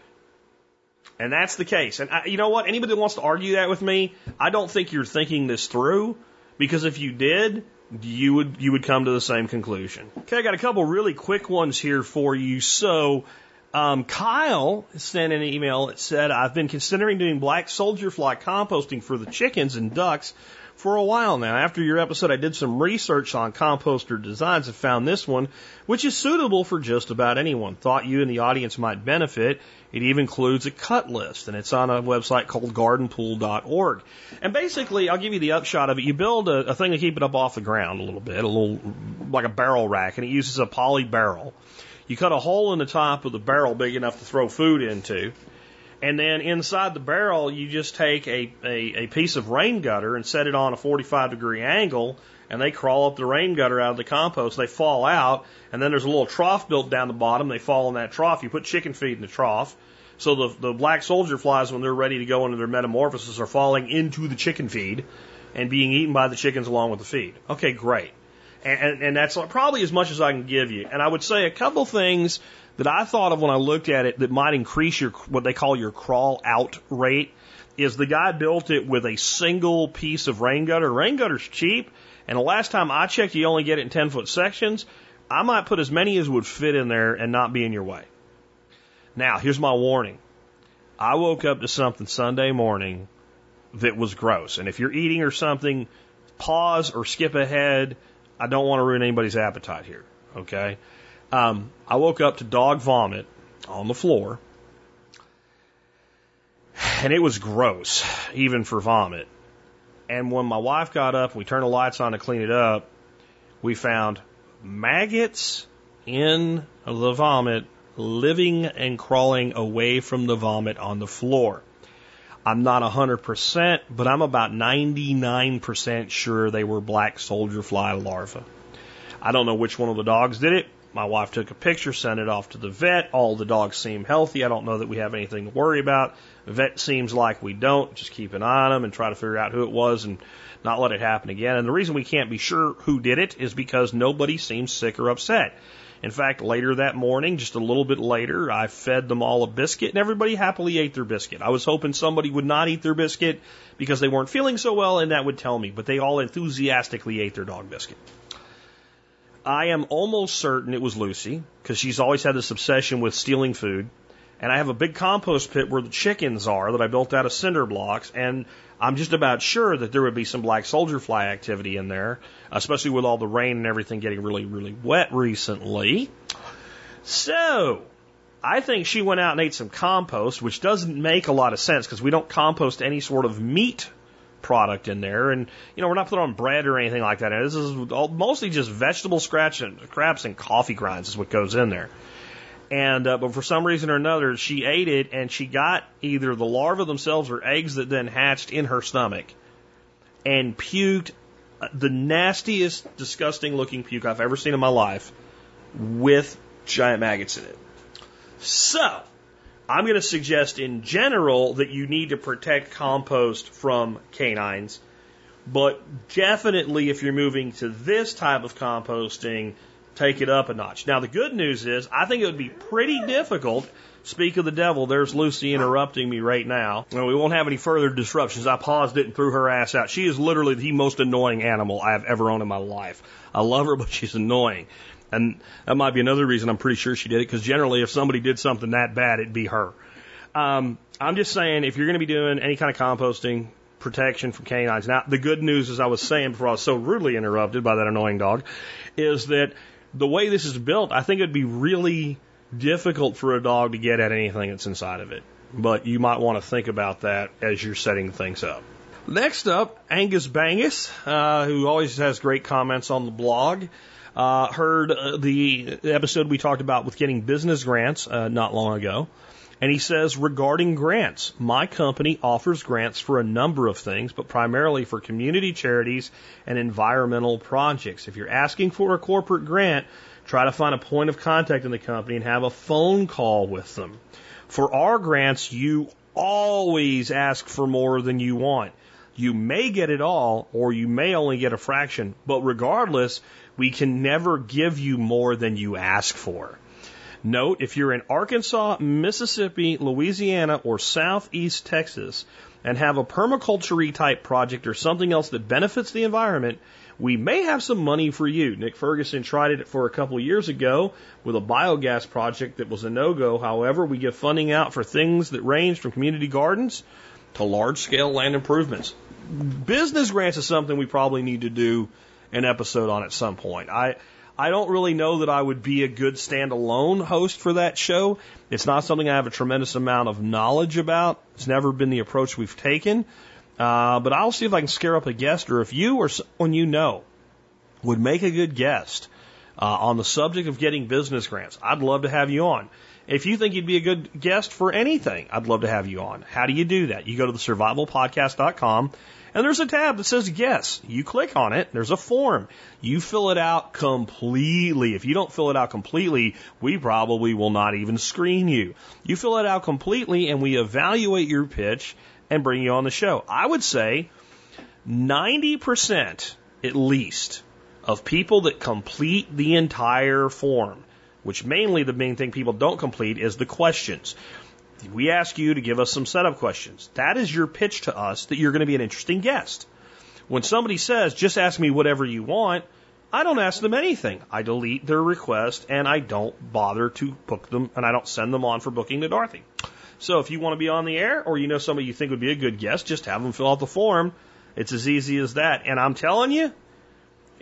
And that's the case. And I, you know what? Anybody that wants to argue that with me, I don't think you're thinking this through, because if you did, you would you would come to the same conclusion. Okay, I got a couple really quick ones here for you. So, um, Kyle sent an email that said, "I've been considering doing black soldier fly composting for the chickens and ducks for a while now. After your episode, I did some research on composter designs and found this one, which is suitable for just about anyone. Thought you and the audience might benefit. It even includes a cut list, and it's on a website called gardenpool.org. And basically, I'll give you the upshot of it. You build a, a thing to keep it up off the ground a little bit, a little like a barrel rack, and it uses a poly barrel. You cut a hole in the top of the barrel big enough to throw food into and then inside the barrel, you just take a, a, a piece of rain gutter and set it on a 45 degree angle, and they crawl up the rain gutter out of the compost. They fall out, and then there's a little trough built down the bottom. They fall in that trough. You put chicken feed in the trough. So the, the black soldier flies, when they're ready to go into their metamorphosis, are falling into the chicken feed and being eaten by the chickens along with the feed. Okay, great. And, and, and that's probably as much as I can give you. And I would say a couple things that I thought of when I looked at it that might increase your what they call your crawl out rate is the guy built it with a single piece of rain gutter. Rain gutter's cheap, and the last time I checked, you only get it in 10 foot sections. I might put as many as would fit in there and not be in your way. Now, here's my warning. I woke up to something Sunday morning that was gross. And if you're eating or something, pause or skip ahead. I don't want to ruin anybody's appetite here. Okay. Um, I woke up to dog vomit on the floor, and it was gross, even for vomit. And when my wife got up we turned the lights on to clean it up, we found maggots in the vomit living and crawling away from the vomit on the floor. I'm not 100%, but I'm about 99% sure they were black soldier fly larvae. I don't know which one of the dogs did it. My wife took a picture, sent it off to the vet. All the dogs seem healthy. I don't know that we have anything to worry about. The vet seems like we don't. Just keep an eye on them and try to figure out who it was and not let it happen again. And the reason we can't be sure who did it is because nobody seems sick or upset. In fact, later that morning, just a little bit later, I fed them all a biscuit and everybody happily ate their biscuit. I was hoping somebody would not eat their biscuit because they weren't feeling so well and that would tell me, but they all enthusiastically ate their dog biscuit. I am almost certain it was Lucy because she's always had this obsession with stealing food. And I have a big compost pit where the chickens are that I built out of cinder blocks. And I'm just about sure that there would be some black soldier fly activity in there, especially with all the rain and everything getting really, really wet recently. So, I think she went out and ate some compost, which doesn't make a lot of sense because we don't compost any sort of meat product in there. And, you know, we're not on bread or anything like that. This is mostly just vegetable scratch and, scraps and coffee grinds is what goes in there. And, uh, but for some reason or another, she ate it and she got either the larvae themselves or eggs that then hatched in her stomach and puked uh, the nastiest, disgusting looking puke I've ever seen in my life with giant maggots in it. So, I'm going to suggest in general that you need to protect compost from canines, but definitely if you're moving to this type of composting, take it up a notch. Now, the good news is I think it would be pretty difficult. Speak of the devil, there's Lucy interrupting me right now. Well, we won't have any further disruptions. I paused it and threw her ass out. She is literally the most annoying animal I have ever owned in my life. I love her, but she's annoying. And that might be another reason I'm pretty sure she did it, because generally, if somebody did something that bad, it'd be her. Um, I'm just saying, if you're going to be doing any kind of composting, protection from canines. Now, the good news, as I was saying before I was so rudely interrupted by that annoying dog, is that the way this is built, I think it'd be really difficult for a dog to get at anything that's inside of it. But you might want to think about that as you're setting things up. Next up, Angus Bangus, uh, who always has great comments on the blog. Uh, heard uh, the episode we talked about with getting business grants uh, not long ago. And he says, regarding grants, my company offers grants for a number of things, but primarily for community charities and environmental projects. If you're asking for a corporate grant, try to find a point of contact in the company and have a phone call with them. For our grants, you always ask for more than you want. You may get it all, or you may only get a fraction, but regardless, we can never give you more than you ask for. Note, if you're in Arkansas, Mississippi, Louisiana, or Southeast Texas and have a permaculture type project or something else that benefits the environment, we may have some money for you. Nick Ferguson tried it for a couple of years ago with a biogas project that was a no-go. However, we give funding out for things that range from community gardens to large scale land improvements. Business grants is something we probably need to do an episode on at some point. I I don't really know that I would be a good standalone host for that show. It's not something I have a tremendous amount of knowledge about. It's never been the approach we've taken. Uh, but I'll see if I can scare up a guest, or if you or someone you know would make a good guest uh, on the subject of getting business grants, I'd love to have you on. If you think you'd be a good guest for anything, I'd love to have you on. How do you do that? You go to the survivalpodcast.com and there's a tab that says guess. You click on it. There's a form. You fill it out completely. If you don't fill it out completely, we probably will not even screen you. You fill it out completely and we evaluate your pitch and bring you on the show. I would say 90% at least of people that complete the entire form, which mainly the main thing people don't complete is the questions we ask you to give us some setup questions. That is your pitch to us that you're going to be an interesting guest. When somebody says, just ask me whatever you want, I don't ask them anything. I delete their request and I don't bother to book them and I don't send them on for booking to Dorothy. So if you want to be on the air or you know somebody you think would be a good guest, just have them fill out the form. It's as easy as that. And I'm telling you,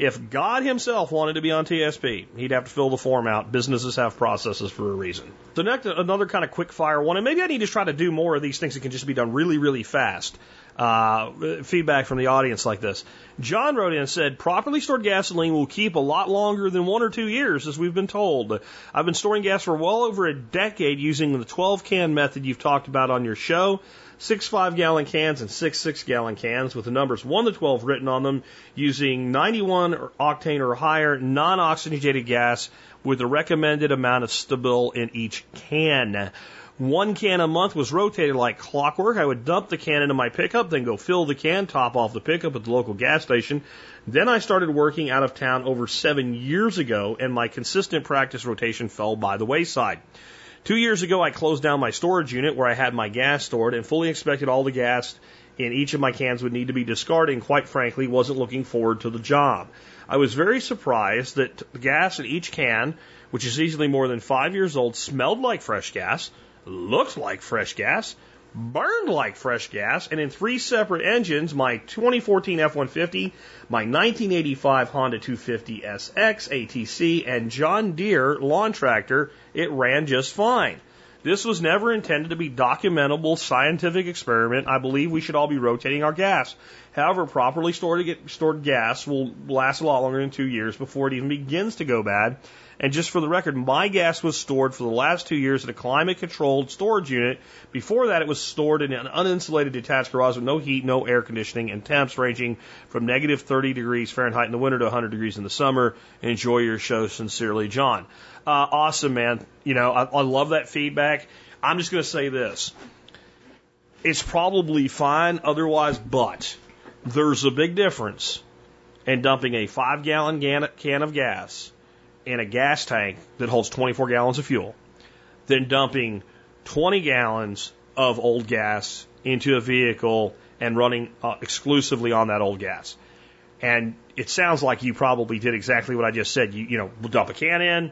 if God Himself wanted to be on TSP, He'd have to fill the form out. Businesses have processes for a reason. So next, another kind of quick fire one, and maybe I need to try to do more of these things that can just be done really, really fast. Uh, feedback from the audience like this. John wrote in and said, properly stored gasoline will keep a lot longer than one or two years, as we've been told. I've been storing gas for well over a decade using the 12 can method you've talked about on your show six five gallon cans and six six gallon cans with the numbers 1 to 12 written on them using 91 octane or higher non oxygenated gas with the recommended amount of Sta-Bil in each can. One can a month was rotated like clockwork. I would dump the can into my pickup, then go fill the can, top off the pickup at the local gas station. Then I started working out of town over seven years ago, and my consistent practice rotation fell by the wayside. Two years ago, I closed down my storage unit where I had my gas stored and fully expected all the gas in each of my cans would need to be discarded, and quite frankly, wasn't looking forward to the job. I was very surprised that the gas in each can, which is easily more than five years old, smelled like fresh gas, looked like fresh gas, burned like fresh gas, and in three separate engines, my 2014 F-150, my 1985 Honda 250 SX ATC, and John Deere lawn tractor, it ran just fine. This was never intended to be documentable scientific experiment. I believe we should all be rotating our gas. However, properly stored, stored gas will last a lot longer than two years before it even begins to go bad. And just for the record, my gas was stored for the last two years in a climate controlled storage unit. Before that, it was stored in an uninsulated detached garage with no heat, no air conditioning, and temps ranging from negative 30 degrees Fahrenheit in the winter to 100 degrees in the summer. Enjoy your show. Sincerely, John. Uh, awesome, man. You know, I, I love that feedback. I'm just going to say this. It's probably fine otherwise, but there's a big difference in dumping a five gallon can of gas in a gas tank that holds 24 gallons of fuel than dumping 20 gallons of old gas into a vehicle and running uh, exclusively on that old gas. And it sounds like you probably did exactly what I just said. You, you know, dump a can in,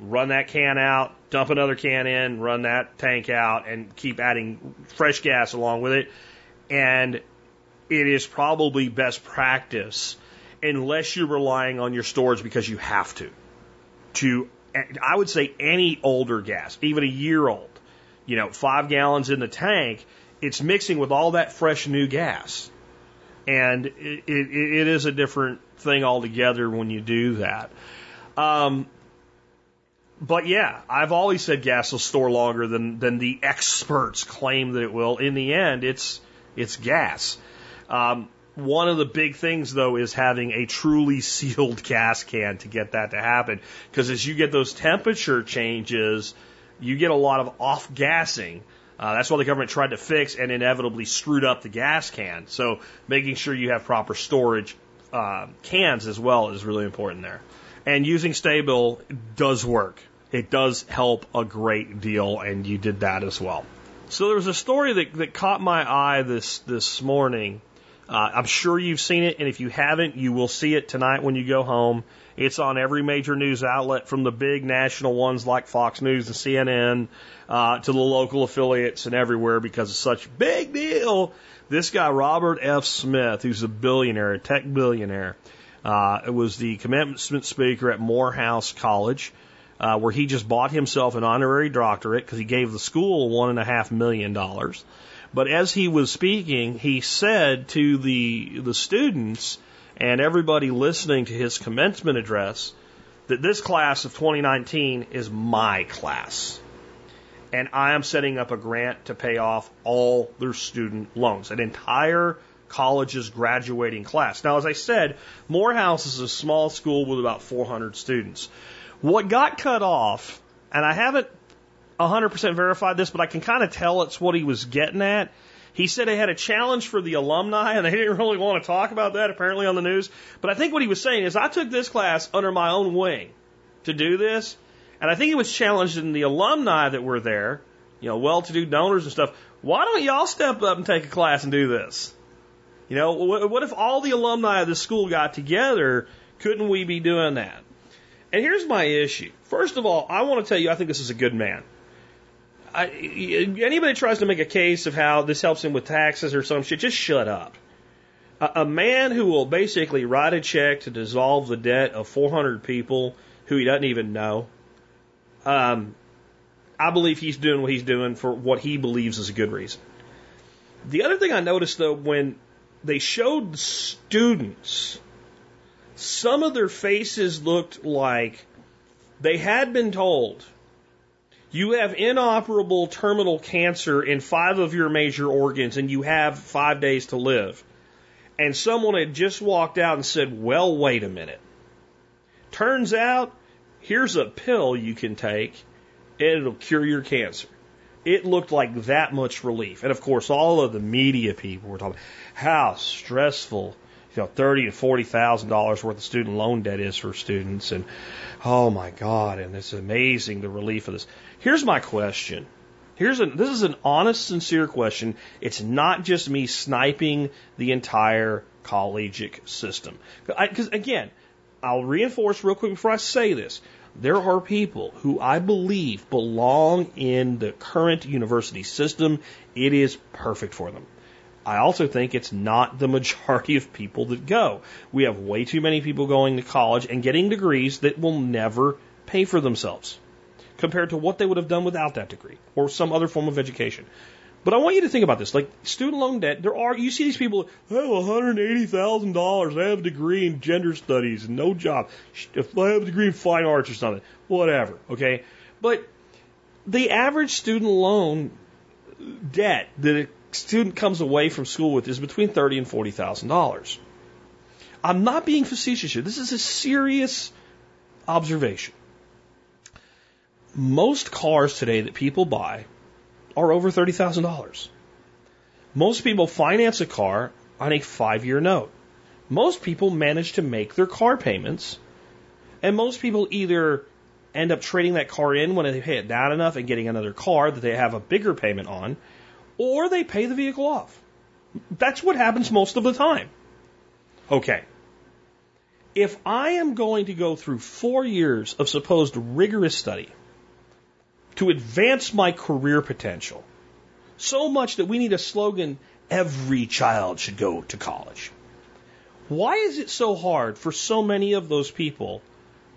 run that can out, dump another can in, run that tank out, and keep adding fresh gas along with it. And it is probably best practice unless you're relying on your storage because you have to to, I would say, any older gas, even a year old, you know, five gallons in the tank, it's mixing with all that fresh new gas. And it, it, it is a different thing altogether when you do that. Um, but yeah, I've always said gas will store longer than, than the experts claim that it will. In the end, it's, it's gas. Um, one of the big things, though, is having a truly sealed gas can to get that to happen. Because as you get those temperature changes, you get a lot of off gassing. Uh, that's what the government tried to fix and inevitably screwed up the gas can. So making sure you have proper storage uh, cans as well is really important there. And using Sta-Bil does work. It does help a great deal, and you did that as well. So there was a story that, that caught my eye this this morning uh, I'm sure you've seen it, and if you haven't, you will see it tonight when you go home. It's on every major news outlet, from the big national ones like Fox News and CNN uh, to the local affiliates and everywhere because it's such a big deal. This guy, Robert F. Smith, who's a billionaire, a tech billionaire, uh, was the commencement speaker at Morehouse College. Uh, where he just bought himself an honorary doctorate because he gave the school one and a half million dollars. But as he was speaking, he said to the, the students and everybody listening to his commencement address that this class of 2019 is my class. And I am setting up a grant to pay off all their student loans, an entire college's graduating class. Now, as I said, Morehouse is a small school with about 400 students. What got cut off, and I haven't 100% verified this, but I can kind of tell it's what he was getting at. He said they had a challenge for the alumni, and they didn't really want to talk about that apparently on the news. But I think what he was saying is, I took this class under my own wing to do this, and I think he was challenging the alumni that were there, you know, well-to-do donors and stuff. Why don't y'all step up and take a class and do this? You know, what if all the alumni of the school got together? Couldn't we be doing that? And here's my issue. First of all, I want to tell you, I think this is a good man. I, anybody tries to make a case of how this helps him with taxes or some shit, just shut up. A, a man who will basically write a check to dissolve the debt of 400 people who he doesn't even know. Um, I believe he's doing what he's doing for what he believes is a good reason. The other thing I noticed though, when they showed the students, some of their faces looked like they had been told you have inoperable terminal cancer in five of your major organs and you have five days to live. And someone had just walked out and said, well, wait a minute. Turns out, here's a pill you can take and it'll cure your cancer. It looked like that much relief. And of course, all of the media people were talking how stressful you know, thirty to forty thousand dollars worth of student loan debt is for students, and oh my God, and it's amazing the relief of this. Here's my question. Here's a this is an honest, sincere question. It's not just me sniping the entire collegiate system. Because again, I'll reinforce real quick before I say this. There are people who I believe belong in the current university system. It is perfect for them. I also think it's not the majority of people that go. We have way too many people going to college and getting degrees that will never pay for themselves compared to what they would have done without that degree or some other form of education. But I want you to think about this. Like student loan debt, there are, you see these people, have $180,000. I have a degree in gender studies no job. If I have a degree in fine arts or something, whatever. Okay. But the average student loan debt that a student comes away from school with is between thirty and forty thousand dollars. I'm not being facetious here. This is a serious observation. Most cars today that people buy are over $30,000. Most people finance a car on a five year note. Most people manage to make their car payments, and most people either end up trading that car in when they pay it down enough and getting another car that they have a bigger payment on, or they pay the vehicle off. That's what happens most of the time. Okay. If I am going to go through four years of supposed rigorous study, to advance my career potential. So much that we need a slogan every child should go to college. Why is it so hard for so many of those people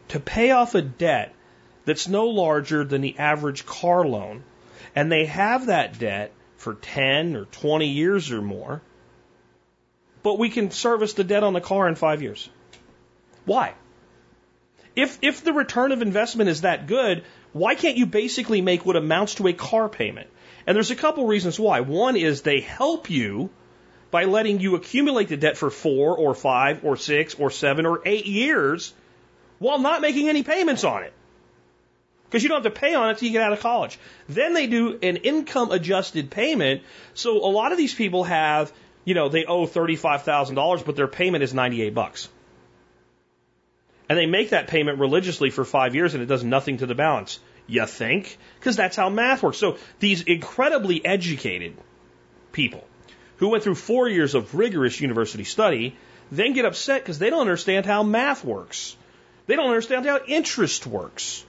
to pay off a debt that's no larger than the average car loan, and they have that debt for 10 or 20 years or more, but we can service the debt on the car in five years? Why? If, if the return of investment is that good, why can't you basically make what amounts to a car payment? And there's a couple reasons why. One is they help you by letting you accumulate the debt for four or five or six or seven or eight years while not making any payments on it. Because you don't have to pay on it till you get out of college. Then they do an income adjusted payment. So a lot of these people have, you know, they owe $35,000, but their payment is 98 bucks. And they make that payment religiously for five years and it does nothing to the balance. You think? Because that's how math works. So these incredibly educated people who went through four years of rigorous university study then get upset because they don't understand how math works. They don't understand how interest works.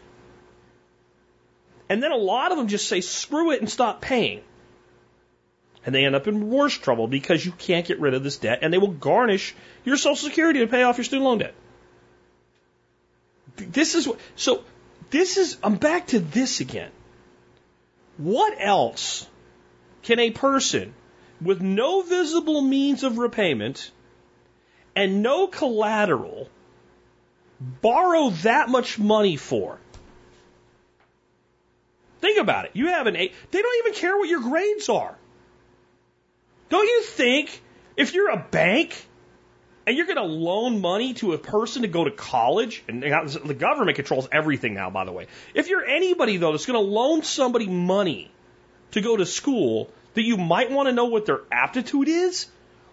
And then a lot of them just say, screw it and stop paying. And they end up in worse trouble because you can't get rid of this debt and they will garnish your Social Security to pay off your student loan debt. This is what, so. This is. I'm back to this again. What else can a person with no visible means of repayment and no collateral borrow that much money for? Think about it. You have an eight. They don't even care what your grades are. Don't you think if you're a bank and you're going to loan money to a person to go to college, and the government controls everything now, by the way. If you're anybody, though, that's going to loan somebody money to go to school, that you might want to know what their aptitude is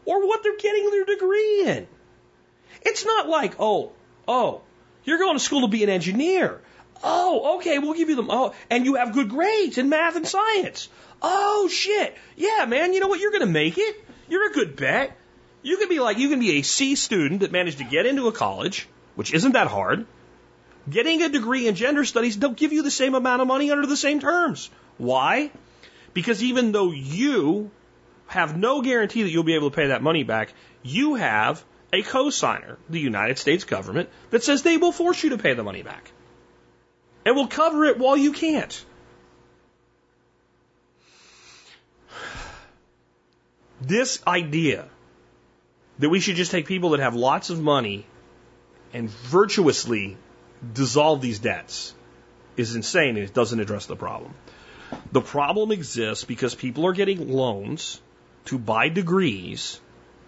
or what they're getting their degree in. It's not like, oh, oh, you're going to school to be an engineer. Oh, okay, we'll give you them. Oh, and you have good grades in math and science. Oh, shit. Yeah, man, you know what? You're going to make it. You're a good bet. You can be like, you can be a C student that managed to get into a college, which isn't that hard. Getting a degree in gender studies, they'll give you the same amount of money under the same terms. Why? Because even though you have no guarantee that you'll be able to pay that money back, you have a cosigner, the United States government, that says they will force you to pay the money back. And will cover it while you can't. This idea that we should just take people that have lots of money and virtuously dissolve these debts is insane and it doesn't address the problem. The problem exists because people are getting loans to buy degrees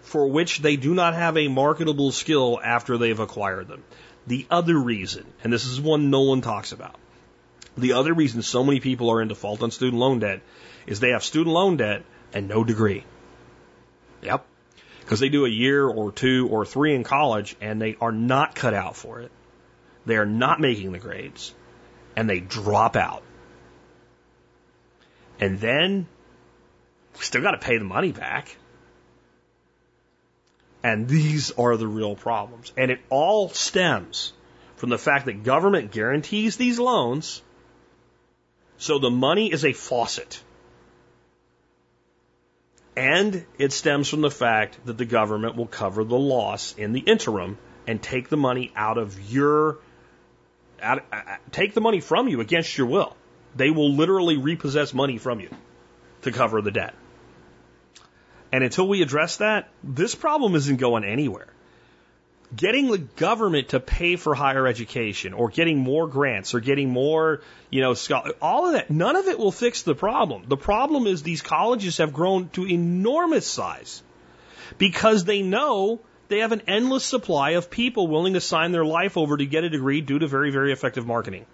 for which they do not have a marketable skill after they've acquired them. The other reason, and this is one no one talks about, the other reason so many people are in default on student loan debt is they have student loan debt and no degree. Yep because they do a year or two or three in college and they are not cut out for it. They are not making the grades and they drop out. And then we still got to pay the money back. And these are the real problems. And it all stems from the fact that government guarantees these loans. So the money is a faucet. And it stems from the fact that the government will cover the loss in the interim and take the money out of your, out, uh, take the money from you against your will. They will literally repossess money from you to cover the debt. And until we address that, this problem isn't going anywhere. Getting the government to pay for higher education or getting more grants or getting more, you know, all of that, none of it will fix the problem. The problem is these colleges have grown to enormous size because they know they have an endless supply of people willing to sign their life over to get a degree due to very, very effective marketing.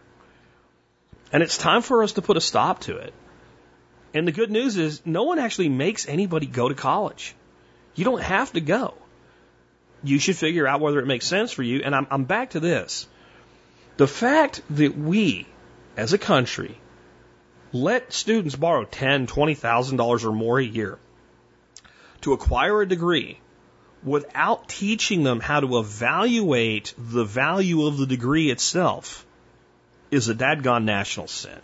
And it's time for us to put a stop to it. And the good news is, no one actually makes anybody go to college. You don't have to go. You should figure out whether it makes sense for you. And I'm, I'm back to this. The fact that we, as a country, let students borrow ten, twenty thousand dollars or more a year to acquire a degree without teaching them how to evaluate the value of the degree itself is a dadgone national sin.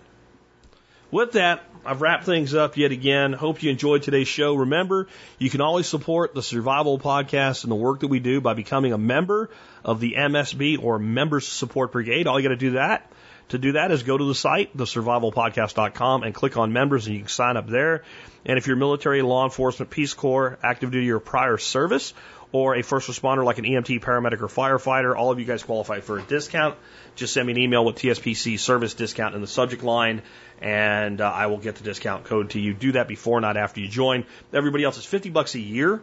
With that, I've wrapped things up yet again. Hope you enjoyed today's show. Remember, you can always support the Survival Podcast and the work that we do by becoming a member of the MSB or Members Support Brigade. All you got to do that to do that is go to the site, thesurvivalpodcast.com, and click on members, and you can sign up there. And if you're military, law enforcement, Peace Corps, active duty, or prior service, or a first responder like an EMT, paramedic, or firefighter, all of you guys qualify for a discount. Just send me an email with TSPC service discount in the subject line, and uh, I will get the discount code to you. Do that before, not after you join. Everybody else is 50 bucks a year.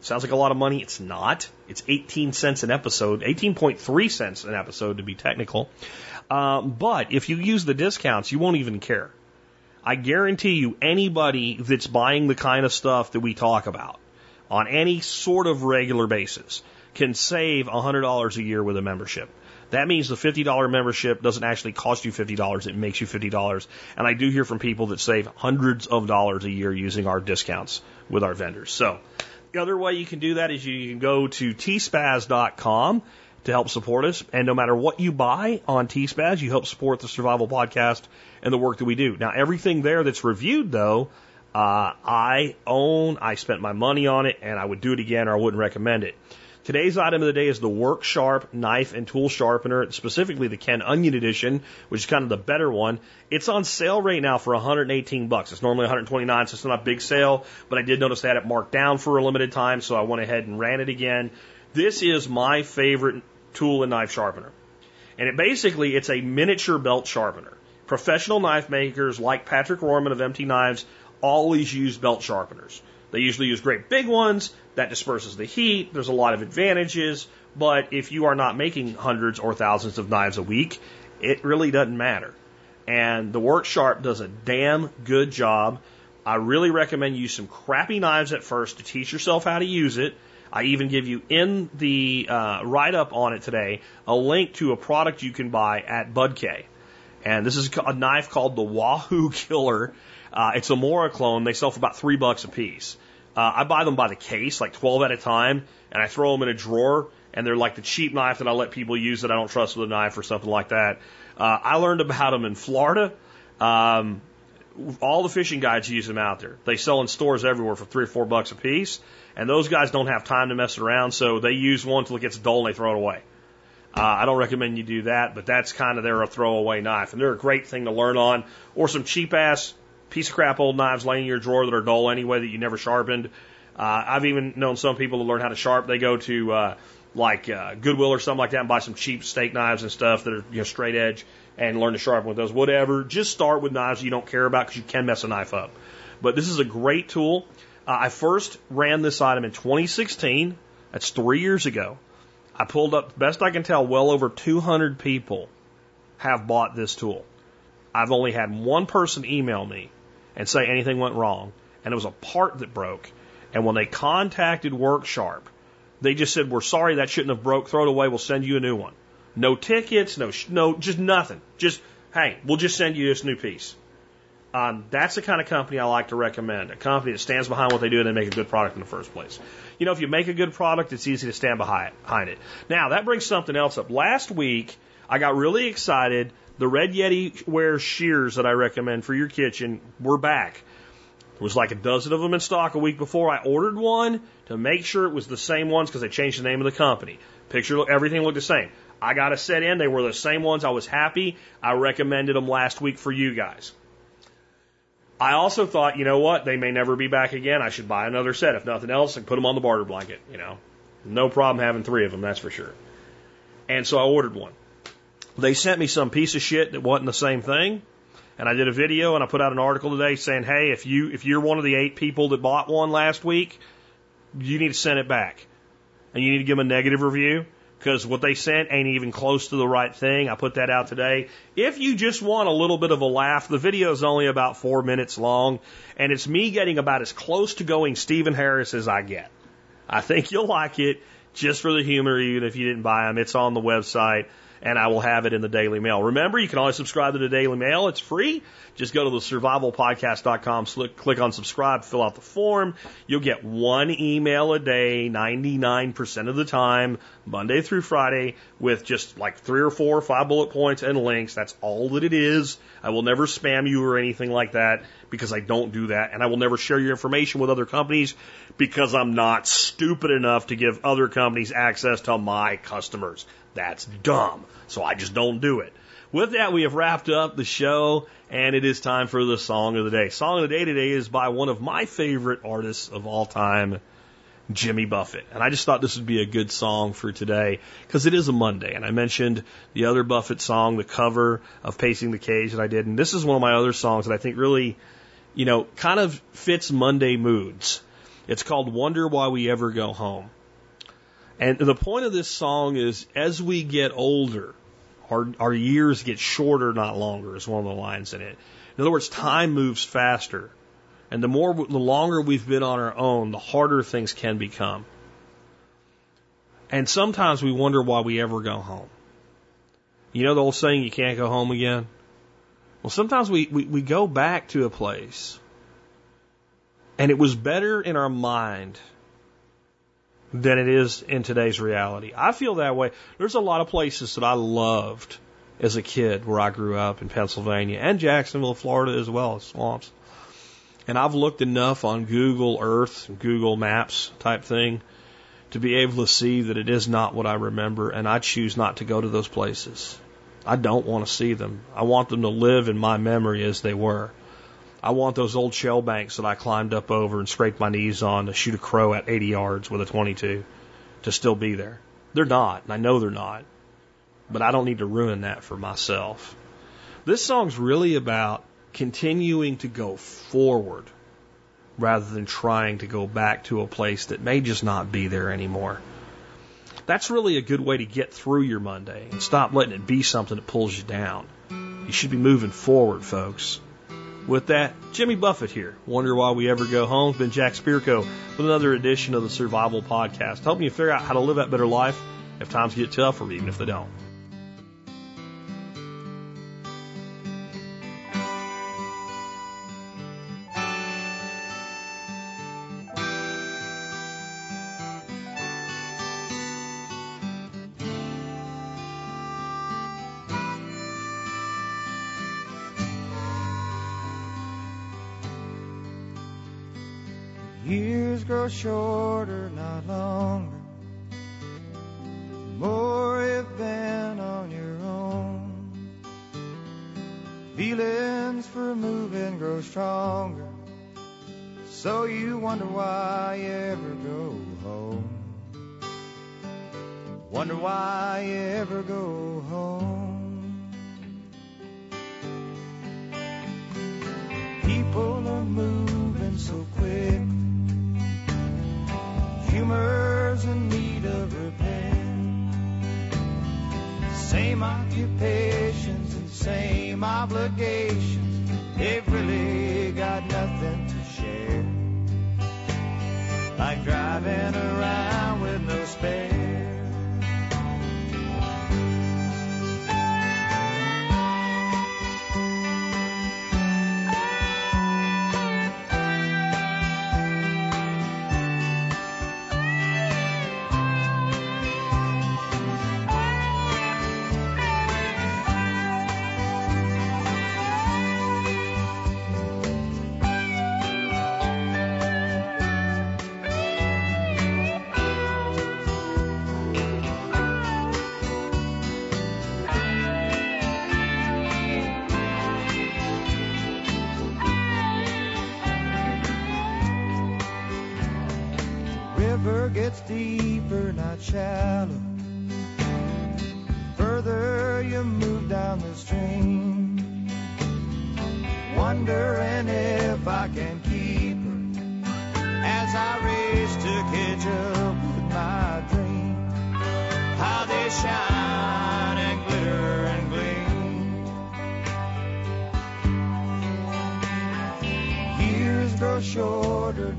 Sounds like a lot of money. It's not. It's 18 cents an episode, 18.3 cents an episode to be technical. Um, but if you use the discounts, you won't even care. I guarantee you, anybody that's buying the kind of stuff that we talk about on any sort of regular basis can save $100 a year with a membership. That means the $50 membership doesn't actually cost you $50, it makes you $50. And I do hear from people that save hundreds of dollars a year using our discounts with our vendors. So, the other way you can do that is you can go to tspaz.com to help support us. And no matter what you buy on TSPAZ, you help support the Survival Podcast and the work that we do. Now, everything there that's reviewed, though, uh, I own, I spent my money on it, and I would do it again or I wouldn't recommend it. Today's item of the day is the Work Sharp knife and tool sharpener, specifically the Ken Onion edition, which is kind of the better one. It's on sale right now for 118 bucks. It's normally 129, so it's not a big sale, but I did notice that it marked down for a limited time, so I went ahead and ran it again. This is my favorite tool and knife sharpener. And it basically, it's a miniature belt sharpener. Professional knife makers like Patrick Royman of MT Knives always use belt sharpeners. They usually use great big ones that disperses the heat. There's a lot of advantages, but if you are not making hundreds or thousands of knives a week, it really doesn't matter. And the Work Sharp does a damn good job. I really recommend you use some crappy knives at first to teach yourself how to use it I even give you in the uh, write up on it today a link to a product you can buy at BUDK. And this is a knife called the Wahoo Killer. Uh, it's a Mora clone. They sell for about three bucks a piece. Uh, I buy them by the case, like 12 at a time, and I throw them in a drawer. And they're like the cheap knife that I let people use that I don't trust with a knife or something like that. Uh, I learned about them in Florida. Um, all the fishing guides use them out there. They sell in stores everywhere for three or four bucks a piece. And those guys don't have time to mess around, so they use one until it gets dull and they throw it away. Uh, I don't recommend you do that, but that's kind of their a throwaway knife. And they're a great thing to learn on. Or some cheap ass piece of crap old knives laying in your drawer that are dull anyway that you never sharpened. Uh, I've even known some people to learn how to sharp. They go to uh, like uh, Goodwill or something like that and buy some cheap steak knives and stuff that are you know straight edge and learn to sharpen with those. Whatever. Just start with knives you don't care about because you can mess a knife up. But this is a great tool. Uh, I first ran this item in 2016. That's three years ago. I pulled up, best I can tell, well over 200 people have bought this tool. I've only had one person email me and say anything went wrong, and it was a part that broke. And when they contacted WorkSharp, they just said, "We're sorry that shouldn't have broke. Throw it away. We'll send you a new one. No tickets, no, no, just nothing. Just hey, we'll just send you this new piece." Um, that's the kind of company I like to recommend. A company that stands behind what they do and they make a good product in the first place. You know, if you make a good product, it's easy to stand behind, behind it. Now, that brings something else up. Last week, I got really excited. The Red Yeti ware shears that I recommend for your kitchen were back. There was like a dozen of them in stock a week before. I ordered one to make sure it was the same ones because they changed the name of the company. Picture, everything looked the same. I got a set in. They were the same ones. I was happy. I recommended them last week for you guys. I also thought, you know what? They may never be back again. I should buy another set. If nothing else, and put them on the barter blanket. You know, no problem having three of them. That's for sure. And so I ordered one. They sent me some piece of shit that wasn't the same thing. And I did a video and I put out an article today saying, hey, if you if you're one of the eight people that bought one last week, you need to send it back, and you need to give them a negative review because what they sent ain't even close to the right thing. I put that out today. If you just want a little bit of a laugh, the video is only about four minutes long, and it's me getting about as close to going Stephen Harris as I get. I think you'll like it just for the humor, even if you didn't buy them. It's on the website and I will have it in the Daily Mail. Remember, you can always subscribe to the Daily Mail. It's free. Just go to the survivalpodcast.com, click on subscribe, fill out the form. You'll get one email a day, 99% of the time, Monday through Friday, with just like three or four or five bullet points and links. That's all that it is. I will never spam you or anything like that because I don't do that. And I will never share your information with other companies because I'm not stupid enough to give other companies access to my customers. That's dumb. So I just don't do it. With that, we have wrapped up the show, and it is time for the song of the day. Song of the day today is by one of my favorite artists of all time, Jimmy Buffett. And I just thought this would be a good song for today because it is a Monday. And I mentioned the other Buffett song, the cover of Pacing the Cage that I did. And this is one of my other songs that I think really, you know, kind of fits Monday moods. It's called Wonder Why We Ever Go Home. And the point of this song is as we get older, our, our years get shorter, not longer, is one of the lines in it. In other words, time moves faster. And the more, the longer we've been on our own, the harder things can become. And sometimes we wonder why we ever go home. You know the old saying, you can't go home again? Well, sometimes we, we, we go back to a place and it was better in our mind than it is in today's reality. I feel that way. There's a lot of places that I loved as a kid where I grew up in Pennsylvania and Jacksonville, Florida as well, as swamps. And I've looked enough on Google Earth, Google Maps type thing to be able to see that it is not what I remember, and I choose not to go to those places. I don't want to see them. I want them to live in my memory as they were. I want those old shell banks that I climbed up over and scraped my knees on to shoot a crow at 80 yards with a 22 to still be there. They're not, and I know they're not, but I don't need to ruin that for myself. This song's really about continuing to go forward rather than trying to go back to a place that may just not be there anymore. That's really a good way to get through your Monday and stop letting it be something that pulls you down. You should be moving forward, folks. With that, Jimmy Buffett here. Wonder why we ever go home. It's been Jack Spirko with another edition of the Survival Podcast, helping you figure out how to live that better life if times get tough or even if they don't. Grow shorter, not longer. More you've been on your own. Feelings for moving grow stronger. So you wonder why you ever go home. Wonder why you ever go home. People are moving so quick humor's in need of repair. Same occupations and same obligations, they've really got nothing to share. Like driving around with no spare. Deeper, not shallow. Further you move down the stream, wondering if I can keep her as I race to catch up with my dream. How they shine and glitter and gleam. Years grow shorter,